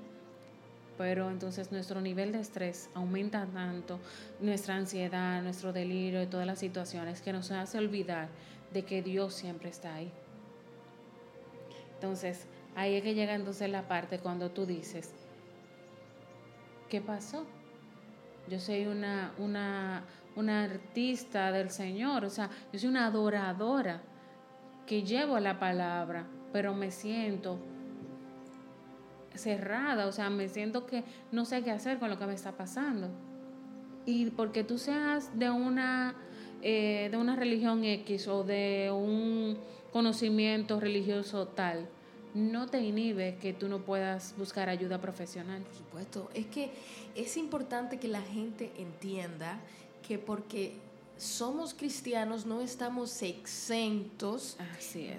Pero entonces nuestro nivel de estrés aumenta tanto, nuestra ansiedad, nuestro delirio y todas las situaciones que nos hace olvidar de que Dios siempre está ahí. Entonces, ahí es que llega entonces la parte cuando tú dices, ¿qué pasó? Yo soy una, una, una artista del Señor, o sea, yo soy una adoradora que llevo la palabra, pero me siento cerrada, o sea, me siento que no sé qué hacer con lo que me está pasando. Y porque tú seas de una, eh, de una religión X o de un conocimiento religioso tal, no te inhibe que tú no puedas buscar ayuda profesional. Por supuesto, es que es importante que la gente entienda que porque somos cristianos no estamos exentos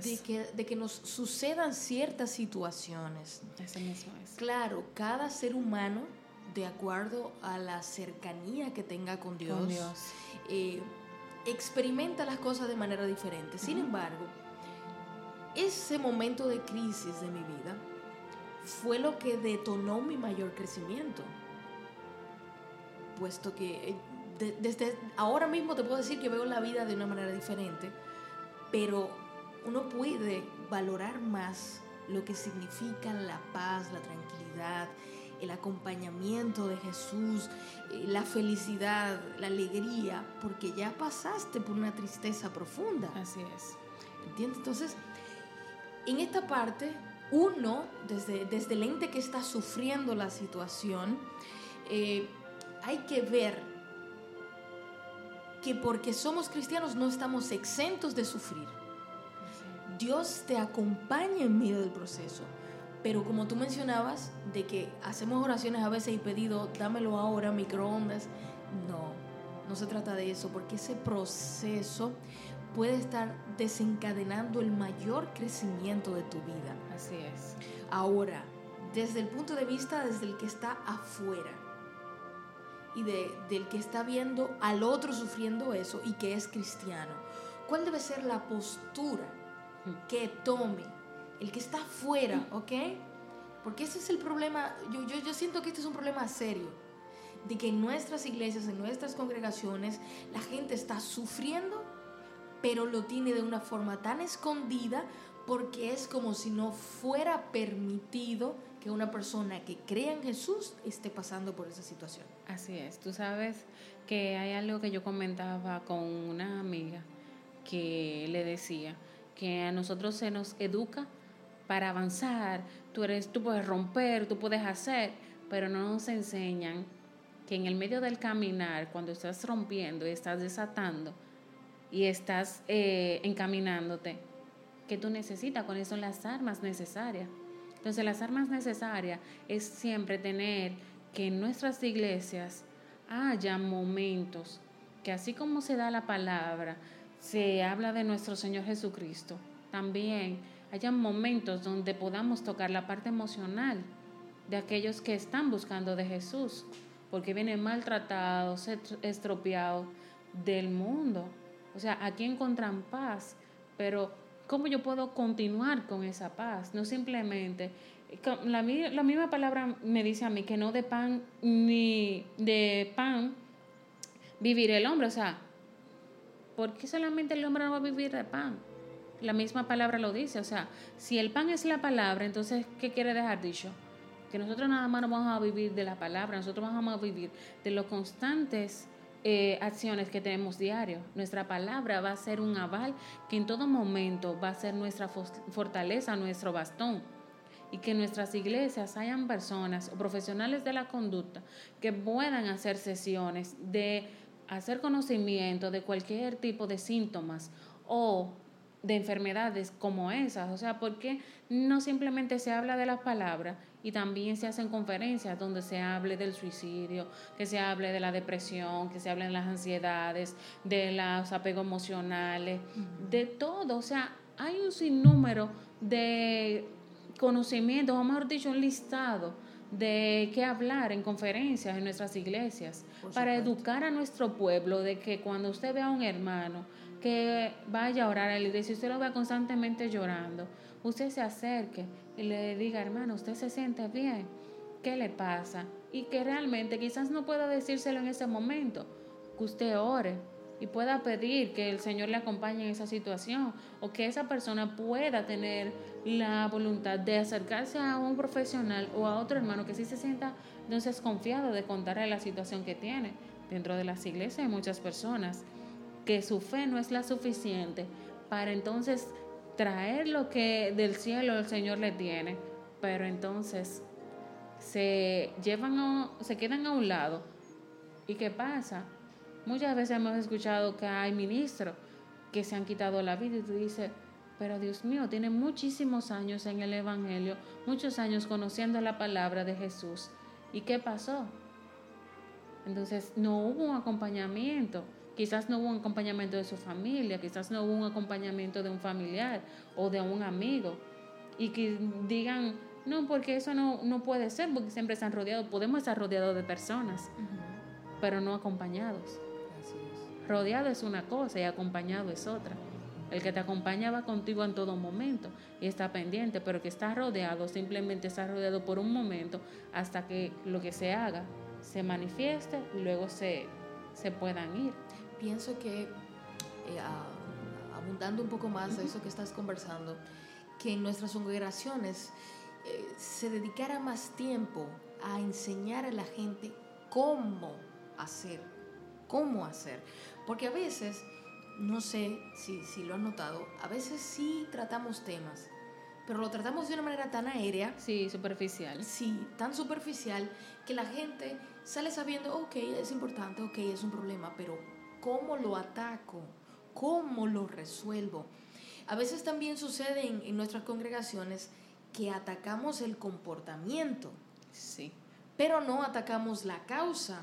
De, que, de que nos sucedan ciertas situaciones. mismo es. Claro, cada ser humano, de acuerdo a la cercanía que tenga con Dios, eh, experimenta las cosas de manera diferente. Sin embargo, ese momento de crisis de mi vida fue lo que detonó mi mayor crecimiento puesto que desde ahora mismo te puedo decir que veo la vida de una manera diferente, pero uno puede valorar más lo que significa la paz, la tranquilidad, el acompañamiento de Jesús, eh, la felicidad, la alegría, porque ya pasaste por una tristeza profunda. Así es. ¿Entiendes? Entonces, en esta parte, uno, desde, desde el ente que está sufriendo la situación, eh, hay que ver que porque somos cristianos no estamos exentos de sufrir. Dios te acompaña en medio del proceso. Pero como tú mencionabas, de que hacemos oraciones a veces y pedido, dámelo ahora, microondas. No, no se trata de eso, porque ese proceso puede estar desencadenando el mayor crecimiento de tu vida. Así es. Ahora, desde el punto de vista desde el que está afuera, y de, del que está viendo al otro sufriendo eso y que es cristiano. ¿Cuál debe ser la postura que tome el que está afuera, ok? Porque ese es el problema, yo, yo, yo siento que este es un problema serio, de que en nuestras iglesias, en nuestras congregaciones, la gente está sufriendo, pero lo tiene de una forma tan escondida porque es como si no fuera permitido que una persona que crea en Jesús esté pasando por esa situación. Así es, tú sabes que hay algo que yo comentaba con una amiga que le decía que a nosotros se nos educa para avanzar, tú eres tú puedes romper, tú puedes hacer, pero no nos enseñan que en el medio del caminar, cuando estás rompiendo y estás desatando y estás eh, encaminándote, que tú necesitas, cuáles son las armas necesarias. Entonces las armas necesarias es siempre tener que en nuestras iglesias haya momentos que así como se da la palabra, se habla de nuestro Señor Jesucristo, también hayan momentos donde podamos tocar la parte emocional de aquellos que están buscando de Jesús, porque vienen maltratados, estropeados del mundo. O sea, aquí encuentran paz, pero ¿cómo yo puedo continuar con esa paz? No simplemente, la, la misma palabra me dice a mí que no de pan ni de pan vivir el hombre, o sea, ¿por qué solamente el hombre no va a vivir de pan? La misma palabra lo dice, o sea, si el pan es la palabra, entonces, ¿qué quiere dejar dicho? Que nosotros nada más no vamos a vivir de la palabra, nosotros vamos a vivir de los constantes eh, acciones que tenemos diario. Nuestra palabra va a ser un aval que en todo momento va a ser nuestra fortaleza, nuestro bastón. Y que en nuestras iglesias hayan personas o profesionales de la conducta que puedan hacer sesiones de hacer conocimiento de cualquier tipo de síntomas o de enfermedades como esas. O sea, porque no simplemente se habla de las palabras y también se hacen conferencias donde se hable del suicidio, que se hable de la depresión, que se hable de las ansiedades, de los apegos emocionales, de todo. O sea, hay un sinnúmero de conocimientos, o mejor dicho, un listado de qué hablar en conferencias en nuestras iglesias, para educar a nuestro pueblo de que cuando usted vea a un hermano que vaya a orar a la iglesia, usted lo vea constantemente llorando, usted se acerque y le diga, hermano, usted se siente bien, ¿qué le pasa? Y que realmente quizás no pueda decírselo en ese momento, que usted ore y pueda pedir que el Señor le acompañe en esa situación o que esa persona pueda tener la voluntad de acercarse a un profesional o a otro hermano que sí se sienta entonces confiado de contarle la situación que tiene. Dentro de las iglesias hay muchas personas que su fe no es la suficiente para entonces traer lo que del cielo el Señor le tiene, pero entonces se llevan se quedan a un lado. ¿Y qué pasa? Muchas veces hemos escuchado que hay ministros que se han quitado la vida y tú dices, pero Dios mío, tiene muchísimos años en el Evangelio, muchos años conociendo la palabra de Jesús. ¿Y qué pasó? Entonces no hubo un acompañamiento. Quizás no hubo un acompañamiento de su familia, quizás no hubo un acompañamiento de un familiar o de un amigo. Y que digan, no, porque eso no, no puede ser, porque siempre están rodeados. Podemos estar rodeados de personas, pero no acompañados. Rodeado es una cosa y acompañado es otra. El que te acompaña va contigo en todo momento y está pendiente, pero que está rodeado simplemente está rodeado por un momento hasta que lo que se haga se manifieste y luego se, se puedan ir. Pienso que, eh, abundando un poco más de eso que estás conversando, que en nuestras congregaciones eh, se dedicara más tiempo a enseñar a la gente cómo hacer, cómo hacer. Porque a veces, no sé si, si lo han notado, a veces sí tratamos temas, pero lo tratamos de una manera tan aérea. Sí, superficial. Sí, tan superficial que la gente sale sabiendo, ok, es importante, ok, es un problema, pero ¿cómo lo ataco? ¿Cómo lo resuelvo? A veces también sucede en, en nuestras congregaciones que atacamos el comportamiento. Sí pero no atacamos la causa.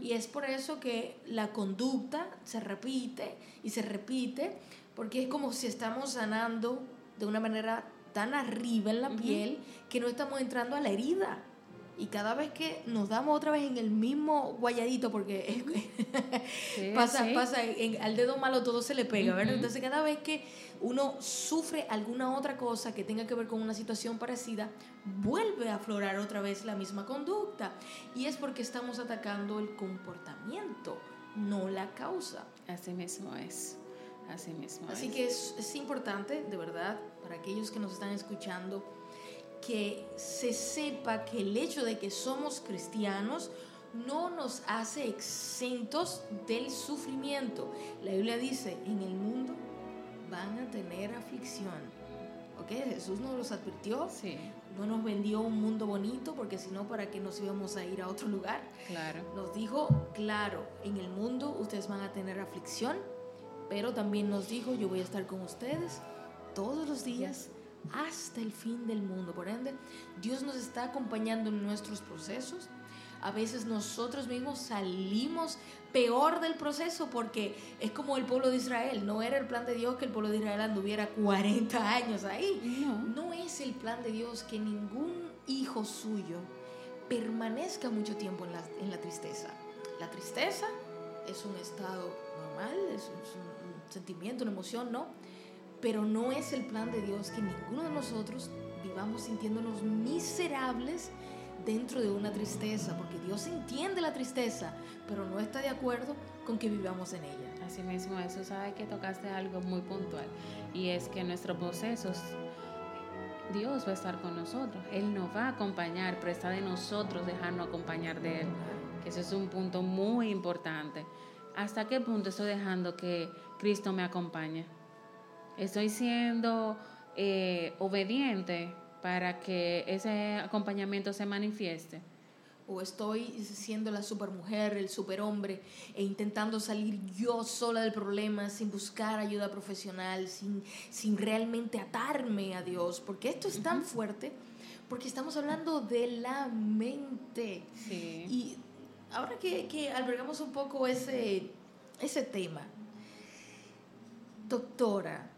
Y es por eso que la conducta se repite y se repite, porque es como si estamos sanando de una manera tan arriba en la piel que no estamos entrando a la herida. Y cada vez que nos damos otra vez en el mismo guayadito, porque pasa, pasa, al dedo malo todo se le pega, ¿verdad? Entonces cada vez que uno sufre alguna otra cosa que tenga que ver con una situación parecida, vuelve a aflorar otra vez la misma conducta. Y es porque estamos atacando el comportamiento, no la causa. Así mismo es. Así mismo Así que es, es importante, de verdad, para aquellos que nos están escuchando, que se sepa que el hecho de que somos cristianos no nos hace exentos del sufrimiento. La Biblia dice, en el mundo van a tener aflicción. ¿Ok? Jesús nos los advirtió. Sí. No nos vendió un mundo bonito porque si no, ¿para qué nos íbamos a ir a otro lugar? Claro. Nos dijo, claro, en el mundo ustedes van a tener aflicción, pero también nos dijo, yo voy a estar con ustedes todos los días hasta el fin del mundo. Por ende, Dios nos está acompañando en nuestros procesos, a veces nosotros mismos salimos peor del proceso porque es como el pueblo de Israel. No era el plan de Dios que el pueblo de Israel anduviera 40 años ahí. No, es el plan de Dios que ningún hijo suyo permanezca mucho tiempo en la, en la tristeza. La tristeza es un estado normal, es un sentimiento, una emoción, ¿no? Pero no es el plan de Dios que ninguno de nosotros vivamos sintiéndonos miserables dentro de una tristeza, porque Dios entiende la tristeza, pero no está de acuerdo con que vivamos en ella. Así mismo, eso sabe que tocaste algo muy puntual, y es que nuestros procesos Dios va a estar con nosotros, Él nos va a acompañar, pero está de nosotros dejarnos acompañar de Él, que eso es un punto muy importante. ¿Hasta qué punto estoy dejando que Cristo me acompañe? Estoy siendo eh, obediente para que ese acompañamiento se manifieste. O estoy siendo la supermujer, el superhombre, e intentando salir yo sola del problema sin buscar ayuda profesional, sin, sin realmente atarme a Dios. Porque esto es tan fuerte, porque estamos hablando de la mente. Y ahora que, que albergamos un poco ese, ese tema, doctora,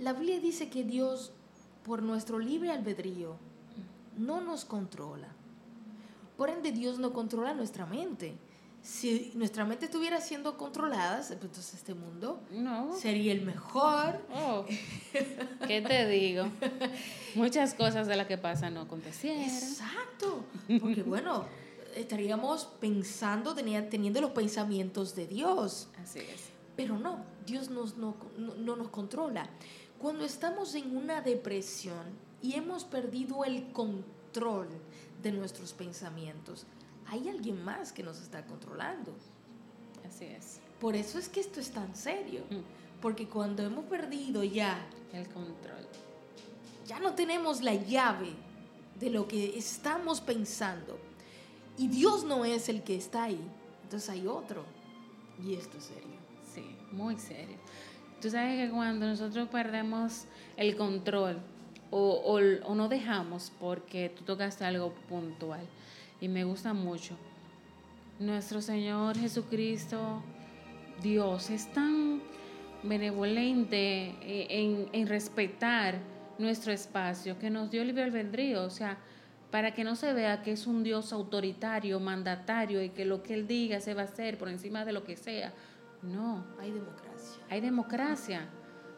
la Biblia dice que Dios, por nuestro libre albedrío, no nos controla. Por ende, Dios no controla nuestra mente. Si nuestra mente estuviera siendo controlada, pues, entonces este mundo sería el mejor. Oh, ¿Qué te digo? Muchas cosas de las que pasan no acontecieran. Exacto. Porque bueno, estaríamos pensando, teniendo los pensamientos de Dios. Así es. Pero no, Dios nos, no, no nos controla. Cuando estamos en una depresión y hemos perdido el control de nuestros pensamientos, hay alguien más que nos está controlando. Así es. Por eso es que esto es tan serio. Mm. Porque cuando hemos perdido ya el control, ya no tenemos la llave de lo que estamos pensando. Y Dios no es el que está ahí. Entonces hay otro. Y esto es serio. Sí, muy serio. Tú sabes que cuando nosotros perdemos el control o, o, no dejamos porque tú tocaste algo puntual y me gusta mucho, nuestro Señor Jesucristo, Dios, es tan benevolente eh, en, en respetar nuestro espacio que nos dio libre albedrío, o sea, para que no se vea que es un Dios autoritario, mandatario y que lo que Él diga se va a hacer por encima de lo que sea. No. Hay democracia hay democracia.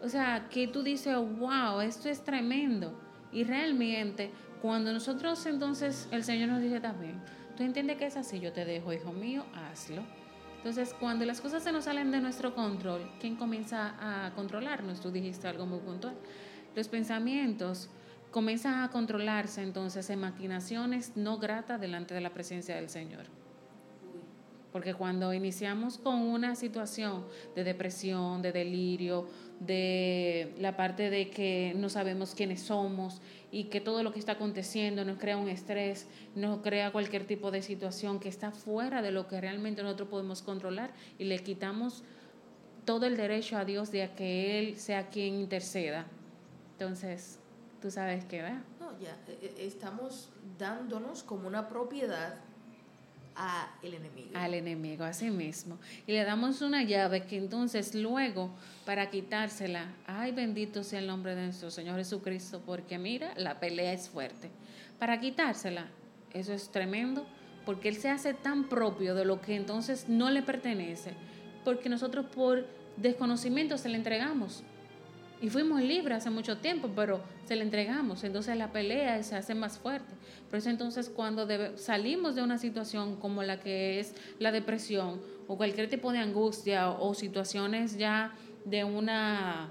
O sea, que tú dices, wow, esto es tremendo. Y realmente, cuando nosotros entonces, el Señor nos dice también, tú entiendes que es así, yo te dejo, hijo mío, hazlo. Entonces, cuando las cosas se nos salen de nuestro control, ¿quién comienza a controlarnos? Tú dijiste algo muy puntual. Los pensamientos comienzan a controlarse entonces en maquinaciones no gratas delante de la presencia del Señor. Porque cuando iniciamos con una situación de depresión, de delirio, de la parte de que no sabemos quiénes somos y que todo lo que está aconteciendo nos crea un estrés, nos crea cualquier tipo de situación que está fuera de lo que realmente nosotros podemos controlar y le quitamos todo el derecho a Dios de que Él sea quien interceda. Entonces, tú sabes que, ¿verdad? No, ya, eh, eh, estamos dándonos como una propiedad al enemigo. Al enemigo, así mismo. Y le damos una llave que entonces luego, para quitársela, ay bendito sea el nombre de nuestro Señor Jesucristo, porque mira, la pelea es fuerte. Para quitársela, eso es tremendo, porque Él se hace tan propio de lo que entonces no le pertenece, porque nosotros por desconocimiento se le entregamos. Y fuimos libres hace mucho tiempo, pero se le entregamos. Entonces la pelea se hace más fuerte. Por eso entonces cuando salimos de una situación como la que es la depresión o cualquier tipo de angustia o, situaciones ya de una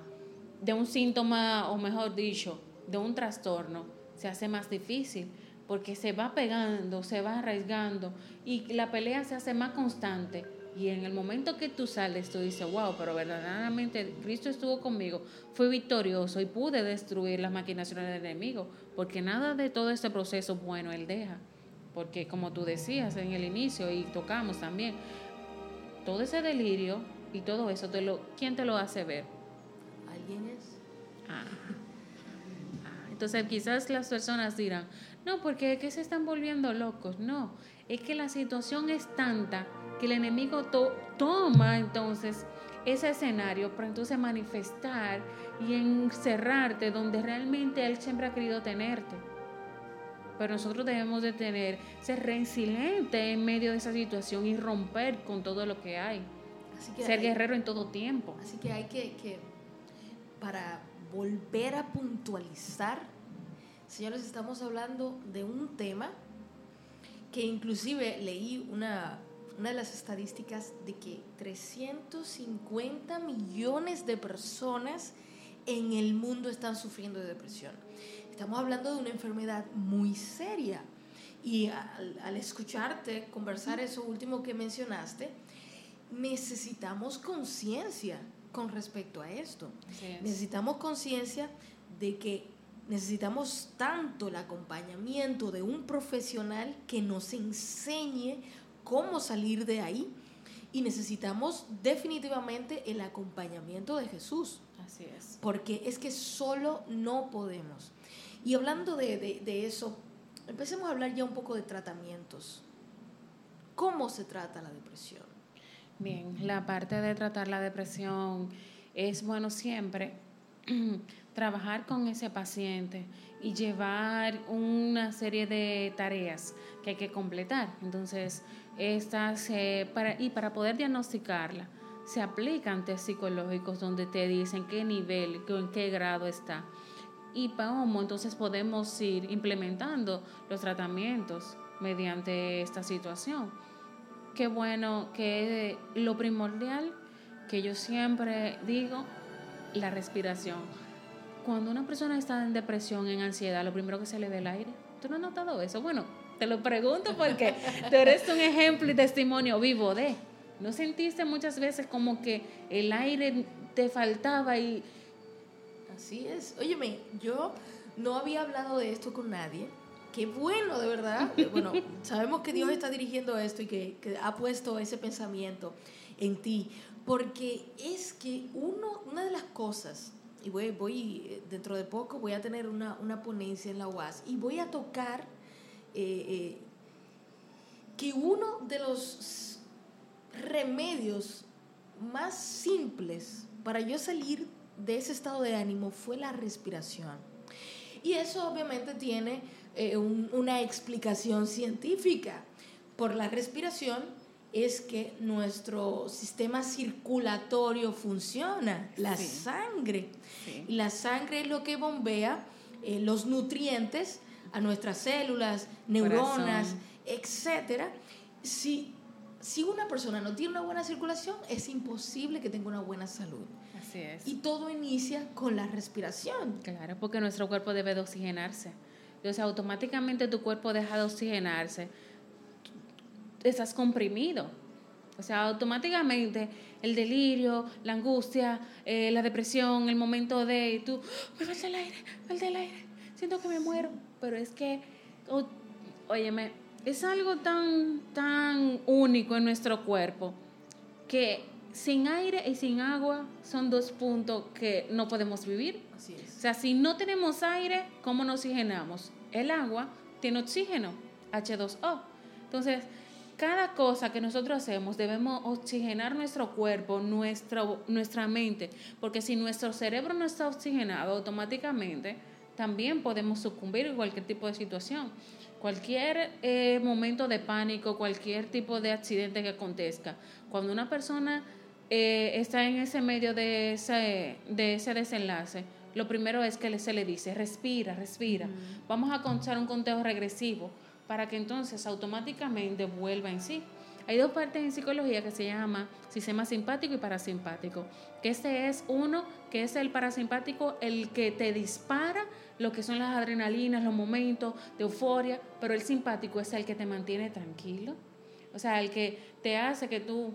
de un síntoma o mejor dicho, de un trastorno, se hace más difícil porque se va pegando, se va arraigando y la pelea se hace más constante y en el momento que tú sales, tú dices, wow, pero verdaderamente Cristo estuvo conmigo, fue victorioso y pude destruir las maquinaciones del enemigo, porque nada de todo este proceso bueno Él deja. Porque como tú decías en el inicio y tocamos también, todo ese delirio y todo eso, te lo, ¿quién te lo hace ver? Alguien es. Ah. Entonces quizás las personas dirán, no, porque es que se están volviendo locos. No, es que la situación es tanta que el enemigo toma entonces ese escenario para entonces manifestar y encerrarte donde realmente Él siempre ha querido tenerte. Pero nosotros debemos de tener, ser resiliente en medio de esa situación y romper con todo lo que hay. ser guerrero en todo tiempo. Así que hay que, que, para volver a puntualizar, señores, estamos hablando de un tema que inclusive leí una, una de las estadísticas de que 350 millones de personas en el mundo están sufriendo de depresión. Estamos hablando de una enfermedad muy seria. Y al, escucharte conversar eso último que mencionaste, necesitamos conciencia con respecto a esto. Necesitamos conciencia de que necesitamos tanto el acompañamiento de un profesional que nos enseñe cómo salir de ahí y necesitamos definitivamente el acompañamiento de Jesús. Así es. Porque es que solo no podemos. Y hablando de, de, eso, empecemos a hablar ya un poco de tratamientos. ¿Cómo se trata la depresión? Bien, la parte de tratar la depresión es bueno siempre trabajar con ese paciente y llevar una serie de tareas que hay que completar. Entonces, estas, eh, para, y para poder diagnosticarla, se aplican test psicológicos donde te dicen qué nivel, en qué grado está y cómo entonces podemos ir implementando los tratamientos mediante esta situación. Qué bueno que lo primordial que yo siempre digo, la respiración. Cuando una persona está en depresión, en ansiedad, lo primero que se le ve el aire. ¿Tú no has notado eso? Bueno, te lo pregunto porque tú eres un ejemplo y testimonio vivo de. ¿No sentiste muchas veces como que el aire te faltaba y... Así es. Óyeme, yo no había hablado de esto con nadie. Qué bueno, de verdad. Bueno, sabemos que Dios está dirigiendo esto y que, que ha puesto ese pensamiento en ti. Porque es que uno, una de las cosas y voy, voy, eh, dentro de poco voy a tener una, una ponencia en la UAS y voy a tocar eh, eh, que uno de los remedios más simples para yo salir de ese estado de ánimo fue la respiración. Y eso obviamente tiene eh, una explicación científica. Por la respiración es que nuestro sistema circulatorio funciona, la sangre. La sangre es lo que bombea los nutrientes a nuestras células, neuronas, etcétera. Si, si una persona no tiene una buena circulación, es imposible que tenga una buena salud. Así es. Y todo inicia con la respiración. Claro, porque nuestro cuerpo debe de oxigenarse. Entonces, automáticamente tu cuerpo deja de oxigenarse. Estás comprimido. O sea, automáticamente el delirio, la angustia, eh, la depresión, el momento de tú, me falta el aire, falta el aire, siento que me muero pero es que, óyeme, es algo tan, tan único en nuestro cuerpo que sin aire y sin agua son dos puntos que no podemos vivir. Así es. O sea, si no tenemos aire, ¿cómo nos oxigenamos? El agua tiene oxígeno, H2O. Entonces, cada cosa que nosotros hacemos debemos oxigenar nuestro cuerpo, nuestro, nuestra mente, porque si nuestro cerebro no está oxigenado automáticamente, también podemos sucumbir en cualquier tipo de situación. Cualquier eh, momento de pánico, cualquier tipo de accidente que acontezca, cuando una persona eh, está en ese medio de ese, de ese desenlace, lo primero es que se le dice, respira, respira. Vamos a contar un conteo regresivo para que entonces automáticamente vuelva en sí. Hay dos partes en psicología que se llama sistema simpático y parasimpático. Que este es uno, que es el parasimpático, el que te dispara lo que son las adrenalinas, los momentos de euforia, pero el simpático es el que te mantiene tranquilo. O sea, el que te hace que tú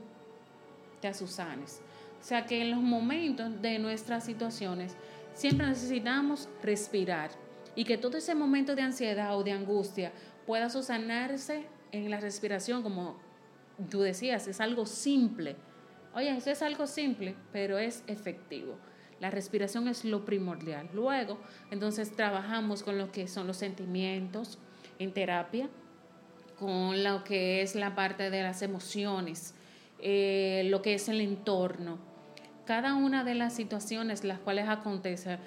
te asusanes. O sea, que en los momentos de nuestras situaciones siempre necesitamos respirar y que todo ese momento de ansiedad o de angustia pueda susanarse en la respiración como tú decías, es algo simple. Oye, eso es algo simple, pero es efectivo. La respiración es lo primordial. Luego, entonces trabajamos con lo que son los sentimientos en terapia, con lo que es la parte de las emociones, eh, lo que es el entorno. Cada una de las situaciones las cuales acontecen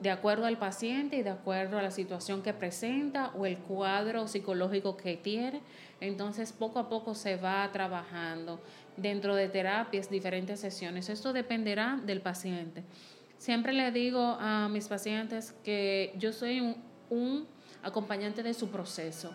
de acuerdo al paciente y de acuerdo a la situación que presenta o el cuadro psicológico que tiene. Entonces, poco a poco se va trabajando dentro de terapias, diferentes sesiones. Esto dependerá del paciente. Siempre le digo a mis pacientes que yo soy un, acompañante de su proceso,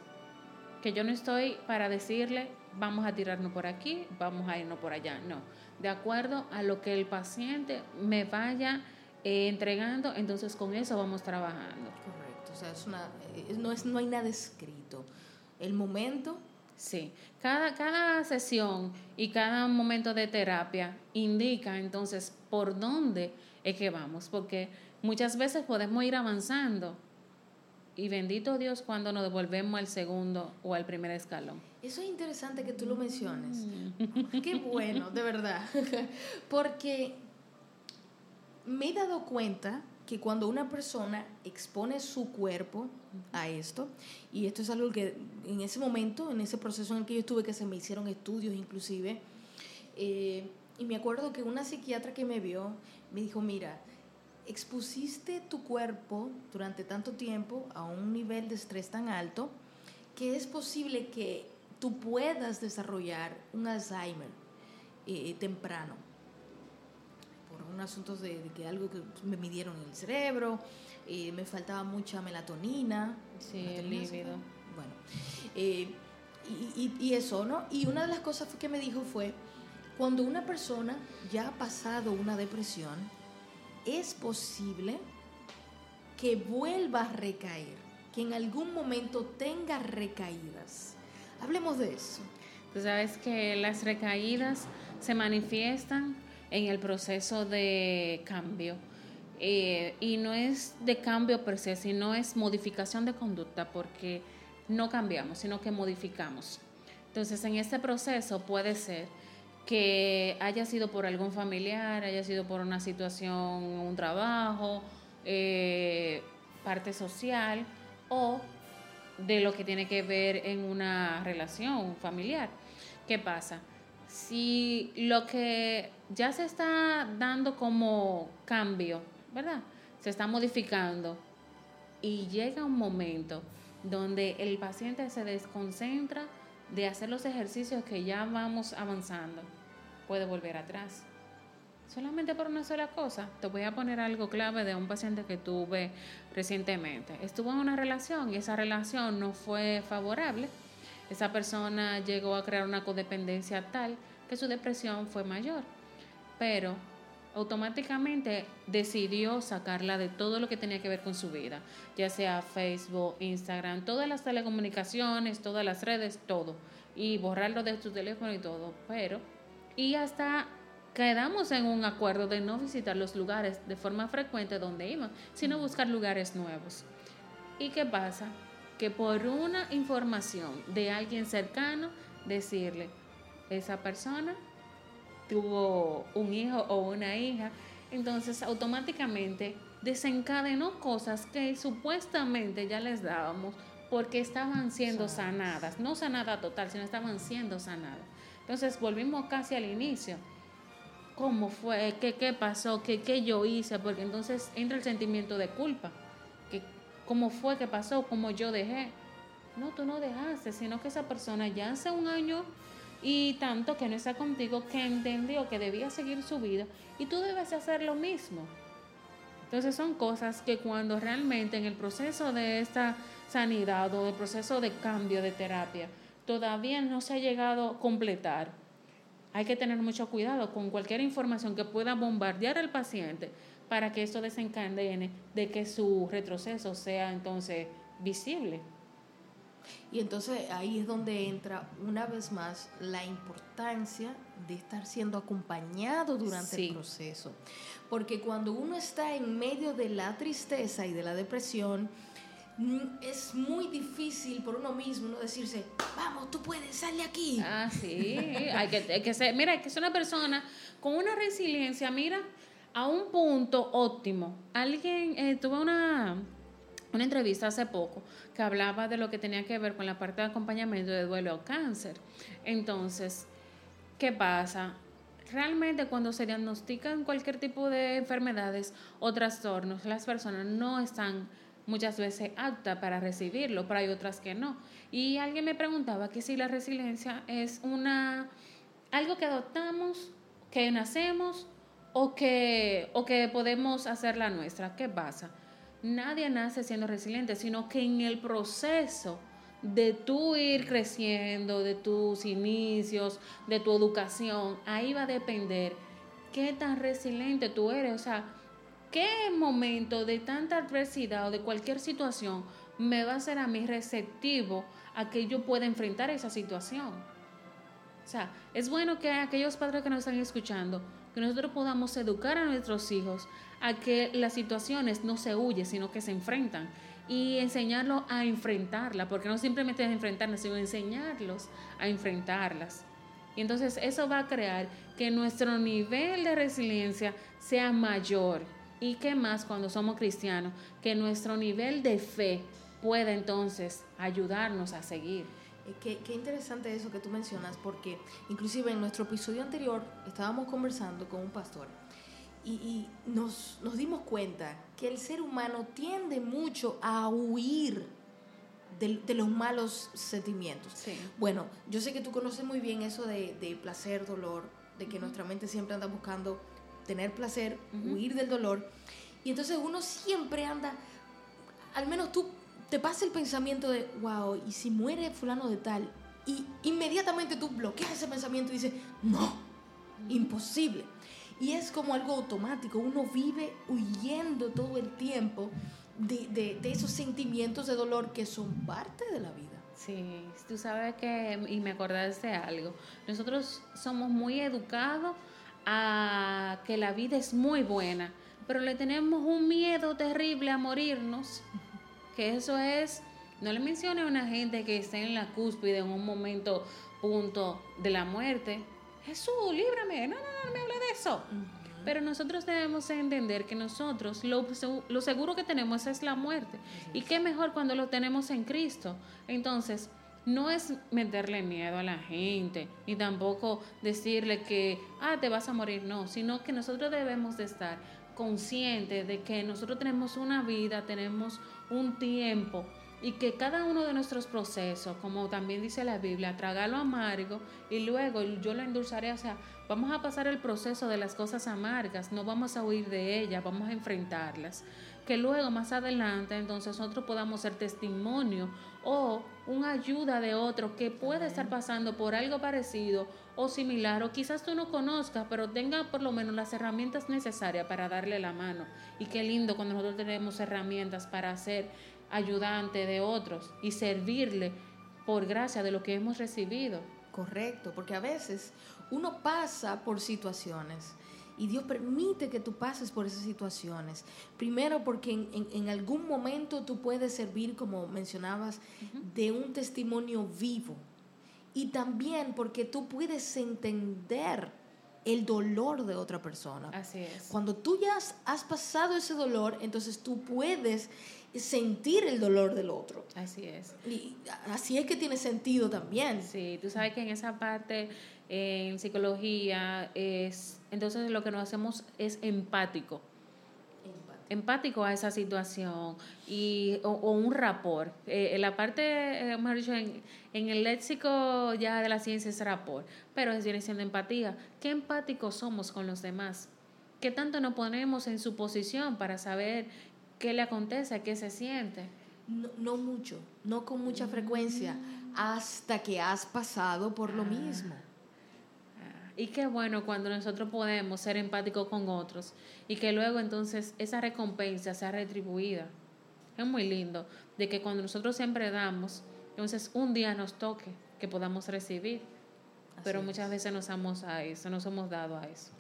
que yo no estoy para decirle, vamos a tirarnos por aquí, vamos a irnos por allá, no. De acuerdo a lo que el paciente me vaya eh, entregando, entonces con eso vamos trabajando. Correcto, o sea, es una, eh, no, es, no hay nada escrito. El momento... Sí, cada, cada sesión y cada momento de terapia indica entonces por dónde es que vamos, porque muchas veces podemos ir avanzando y bendito Dios cuando nos devolvemos al segundo o al primer escalón. Eso es interesante que tú lo menciones. Mm. Qué bueno, de verdad. Porque me he dado cuenta que cuando una persona expone su cuerpo a esto, y esto es algo que en ese momento, en ese proceso en el que yo estuve, que se me hicieron estudios inclusive, eh, y me acuerdo que una psiquiatra que me vio me dijo, mira, expusiste tu cuerpo durante tanto tiempo a un nivel de estrés tan alto que es posible que tú puedas desarrollar un Alzheimer eh, temprano un asunto de, que algo que me midieron en el cerebro, eh, me faltaba mucha melatonina. Sí, el líbido. Bueno, eh, y, y, eso, ¿no? Y una de las cosas que me dijo fue, cuando una persona ya ha pasado una depresión, es posible que vuelva a recaer, que en algún momento tenga recaídas. Hablemos de eso. Tú sabes que las recaídas se manifiestan en el proceso de cambio. Eh, y no es de cambio per se, sino es modificación de conducta, porque no cambiamos, sino que modificamos. Entonces, en este proceso puede ser que haya sido por algún familiar, haya sido por una situación, un trabajo, eh, parte social o de lo que tiene que ver en una relación familiar. ¿Qué pasa? Si lo que ya se está dando como cambio, ¿verdad? Se está modificando y llega un momento donde el paciente se desconcentra de hacer los ejercicios que ya vamos avanzando, puede volver atrás. Solamente por una sola cosa. Te voy a poner algo clave de un paciente que tuve recientemente. Estuvo en una relación y esa relación no fue favorable esa persona llegó a crear una codependencia tal que su depresión fue mayor, pero automáticamente decidió sacarla de todo lo que tenía que ver con su vida, ya sea Facebook, Instagram, todas las telecomunicaciones, todas las redes, todo, y borrarlo de su teléfono y todo, pero, y hasta quedamos en un acuerdo de no visitar los lugares de forma frecuente donde iban, sino buscar lugares nuevos. ¿Y qué pasa? Que por una información de alguien cercano, decirle, esa persona tuvo un hijo o una hija, entonces automáticamente desencadenó cosas que supuestamente ya les dábamos porque estaban siendo sanadas, no sanada total, sino estaban siendo sanadas. Entonces volvimos casi al inicio. ¿Cómo fue? ¿Qué, qué pasó? ¿Qué, ¿Qué yo hice? Porque entonces entra el sentimiento de culpa cómo fue que pasó, cómo yo dejé. No, tú no dejaste, sino que esa persona ya hace un año y tanto que no está contigo, que entendió que debía seguir su vida y tú debes hacer lo mismo. Entonces son cosas que cuando realmente en el proceso de esta sanidad o el proceso de cambio de terapia todavía no se ha llegado a completar, hay que tener mucho cuidado con cualquier información que pueda bombardear al paciente para que esto desencadene de que su retroceso sea entonces visible. Y entonces ahí es donde entra una vez más la importancia de estar siendo acompañado durante el proceso. Porque cuando uno está en medio de la tristeza y de la depresión, mm, es muy difícil por uno mismo no decirse, vamos, tú puedes, sale aquí. Ah, sí, hay que, hay que ser, mira, hay que ser una persona con una resiliencia, mira, a un punto óptimo. Alguien, eh, tuvo una, una entrevista hace poco que hablaba de lo que tenía que ver con la parte de acompañamiento de duelo o cáncer. Entonces, ¿qué pasa? Realmente cuando se diagnostican cualquier tipo de enfermedades o trastornos, las personas no están muchas veces aptas para recibirlo, pero hay otras que no. Y alguien me preguntaba que si la resiliencia es una algo que adoptamos, que nacemos o que, o que podemos hacer la nuestra. ¿Qué pasa? Nadie nace siendo resiliente, sino que en el proceso de tú ir creciendo, de tus inicios, de tu educación, ahí va a depender qué tan resiliente tú eres. O sea, qué momento de tanta adversidad o de cualquier situación me va a hacer a mí receptivo a que yo pueda enfrentar esa situación. O sea, es bueno que aquellos padres que nos están escuchando, que nosotros podamos educar a nuestros hijos a que las situaciones no se huyen, sino que se enfrentan y enseñarlos a enfrentarlas, porque no simplemente es enfrentarlas, sino enseñarlos a enfrentarlas. Y entonces eso va a crear que nuestro nivel de resiliencia sea mayor. Y qué más cuando somos cristianos, que nuestro nivel de fe pueda entonces ayudarnos a seguir. Eh, qué, qué, interesante eso que tú mencionas, porque inclusive en nuestro episodio anterior estábamos conversando con un pastor y, nos, nos, dimos cuenta que el ser humano tiende mucho a huir de, de los malos sentimientos. Bueno, yo sé que tú conoces muy bien eso de, de placer, dolor, de que nuestra mente siempre anda buscando tener placer, huir del dolor. Y entonces uno siempre anda, al menos tú te pasa el pensamiento de, wow, ¿y si muere fulano de tal? Y inmediatamente tú bloqueas ese pensamiento y dices, no, imposible. Y es como algo automático, uno vive huyendo todo el tiempo de, de, de esos sentimientos de dolor que son parte de la vida. Sí, tú sabes que, y me acordaste de algo, nosotros somos muy educados a que la vida es muy buena, pero le tenemos un miedo terrible a morirnos, que eso es, no le mencione a una gente que esté en la cúspide en un momento punto de la muerte, Jesús, líbrame, no, no, no, me hable de eso. Pero nosotros debemos entender que nosotros lo, lo, seguro que tenemos es la muerte. Y qué mejor cuando lo tenemos en Cristo. Entonces, no es meterle miedo a la gente, ni tampoco decirle que, ah, te vas a morir, no, sino que nosotros debemos de estar conscientes de que nosotros tenemos una vida, tenemos un tiempo y que cada uno de nuestros procesos, como también dice la Biblia, tragarlo amargo y luego yo lo endulzaré, o sea, vamos a pasar el proceso de las cosas amargas, no vamos a huir de ellas, vamos a enfrentarlas. Que luego más adelante entonces nosotros podamos ser testimonio o una ayuda de otro que puede estar pasando por algo parecido o similar, o quizás tú no conozcas, pero tenga por lo menos las herramientas necesarias para darle la mano. Y qué lindo cuando nosotros tenemos herramientas para ser ayudante de otros y servirle por gracia de lo que hemos recibido. Correcto, porque a veces uno pasa por situaciones y Dios permite que tú pases por esas situaciones. Primero porque en, algún momento tú puedes servir, como mencionabas, de un testimonio vivo. Y también porque tú puedes entender el dolor de otra persona. Así es. Cuando tú ya has pasado ese dolor, entonces tú puedes sentir el dolor del otro. Así es. Y así es que tiene sentido también. Sí, tú sabes que en esa parte, en psicología, es entonces lo que nos hacemos es empático. Empático, a esa situación y, o, un rapor. Eh, en la parte, eh, mejor dicho, en, en, el léxico ya de la ciencia es rapor, pero es viene siendo empatía. ¿Qué empáticos somos con los demás? ¿Qué tanto nos ponemos en su posición para saber qué le acontece, qué se siente. No, mucho, no con mucha frecuencia, hasta que has pasado por lo mismo. Ah, y qué bueno cuando nosotros podemos ser empáticos con otros y que luego entonces esa recompensa sea retribuida. Es muy lindo de que cuando nosotros siempre damos, entonces un día nos toque que podamos recibir. Pero muchas veces no somos a eso, no somos dados a eso.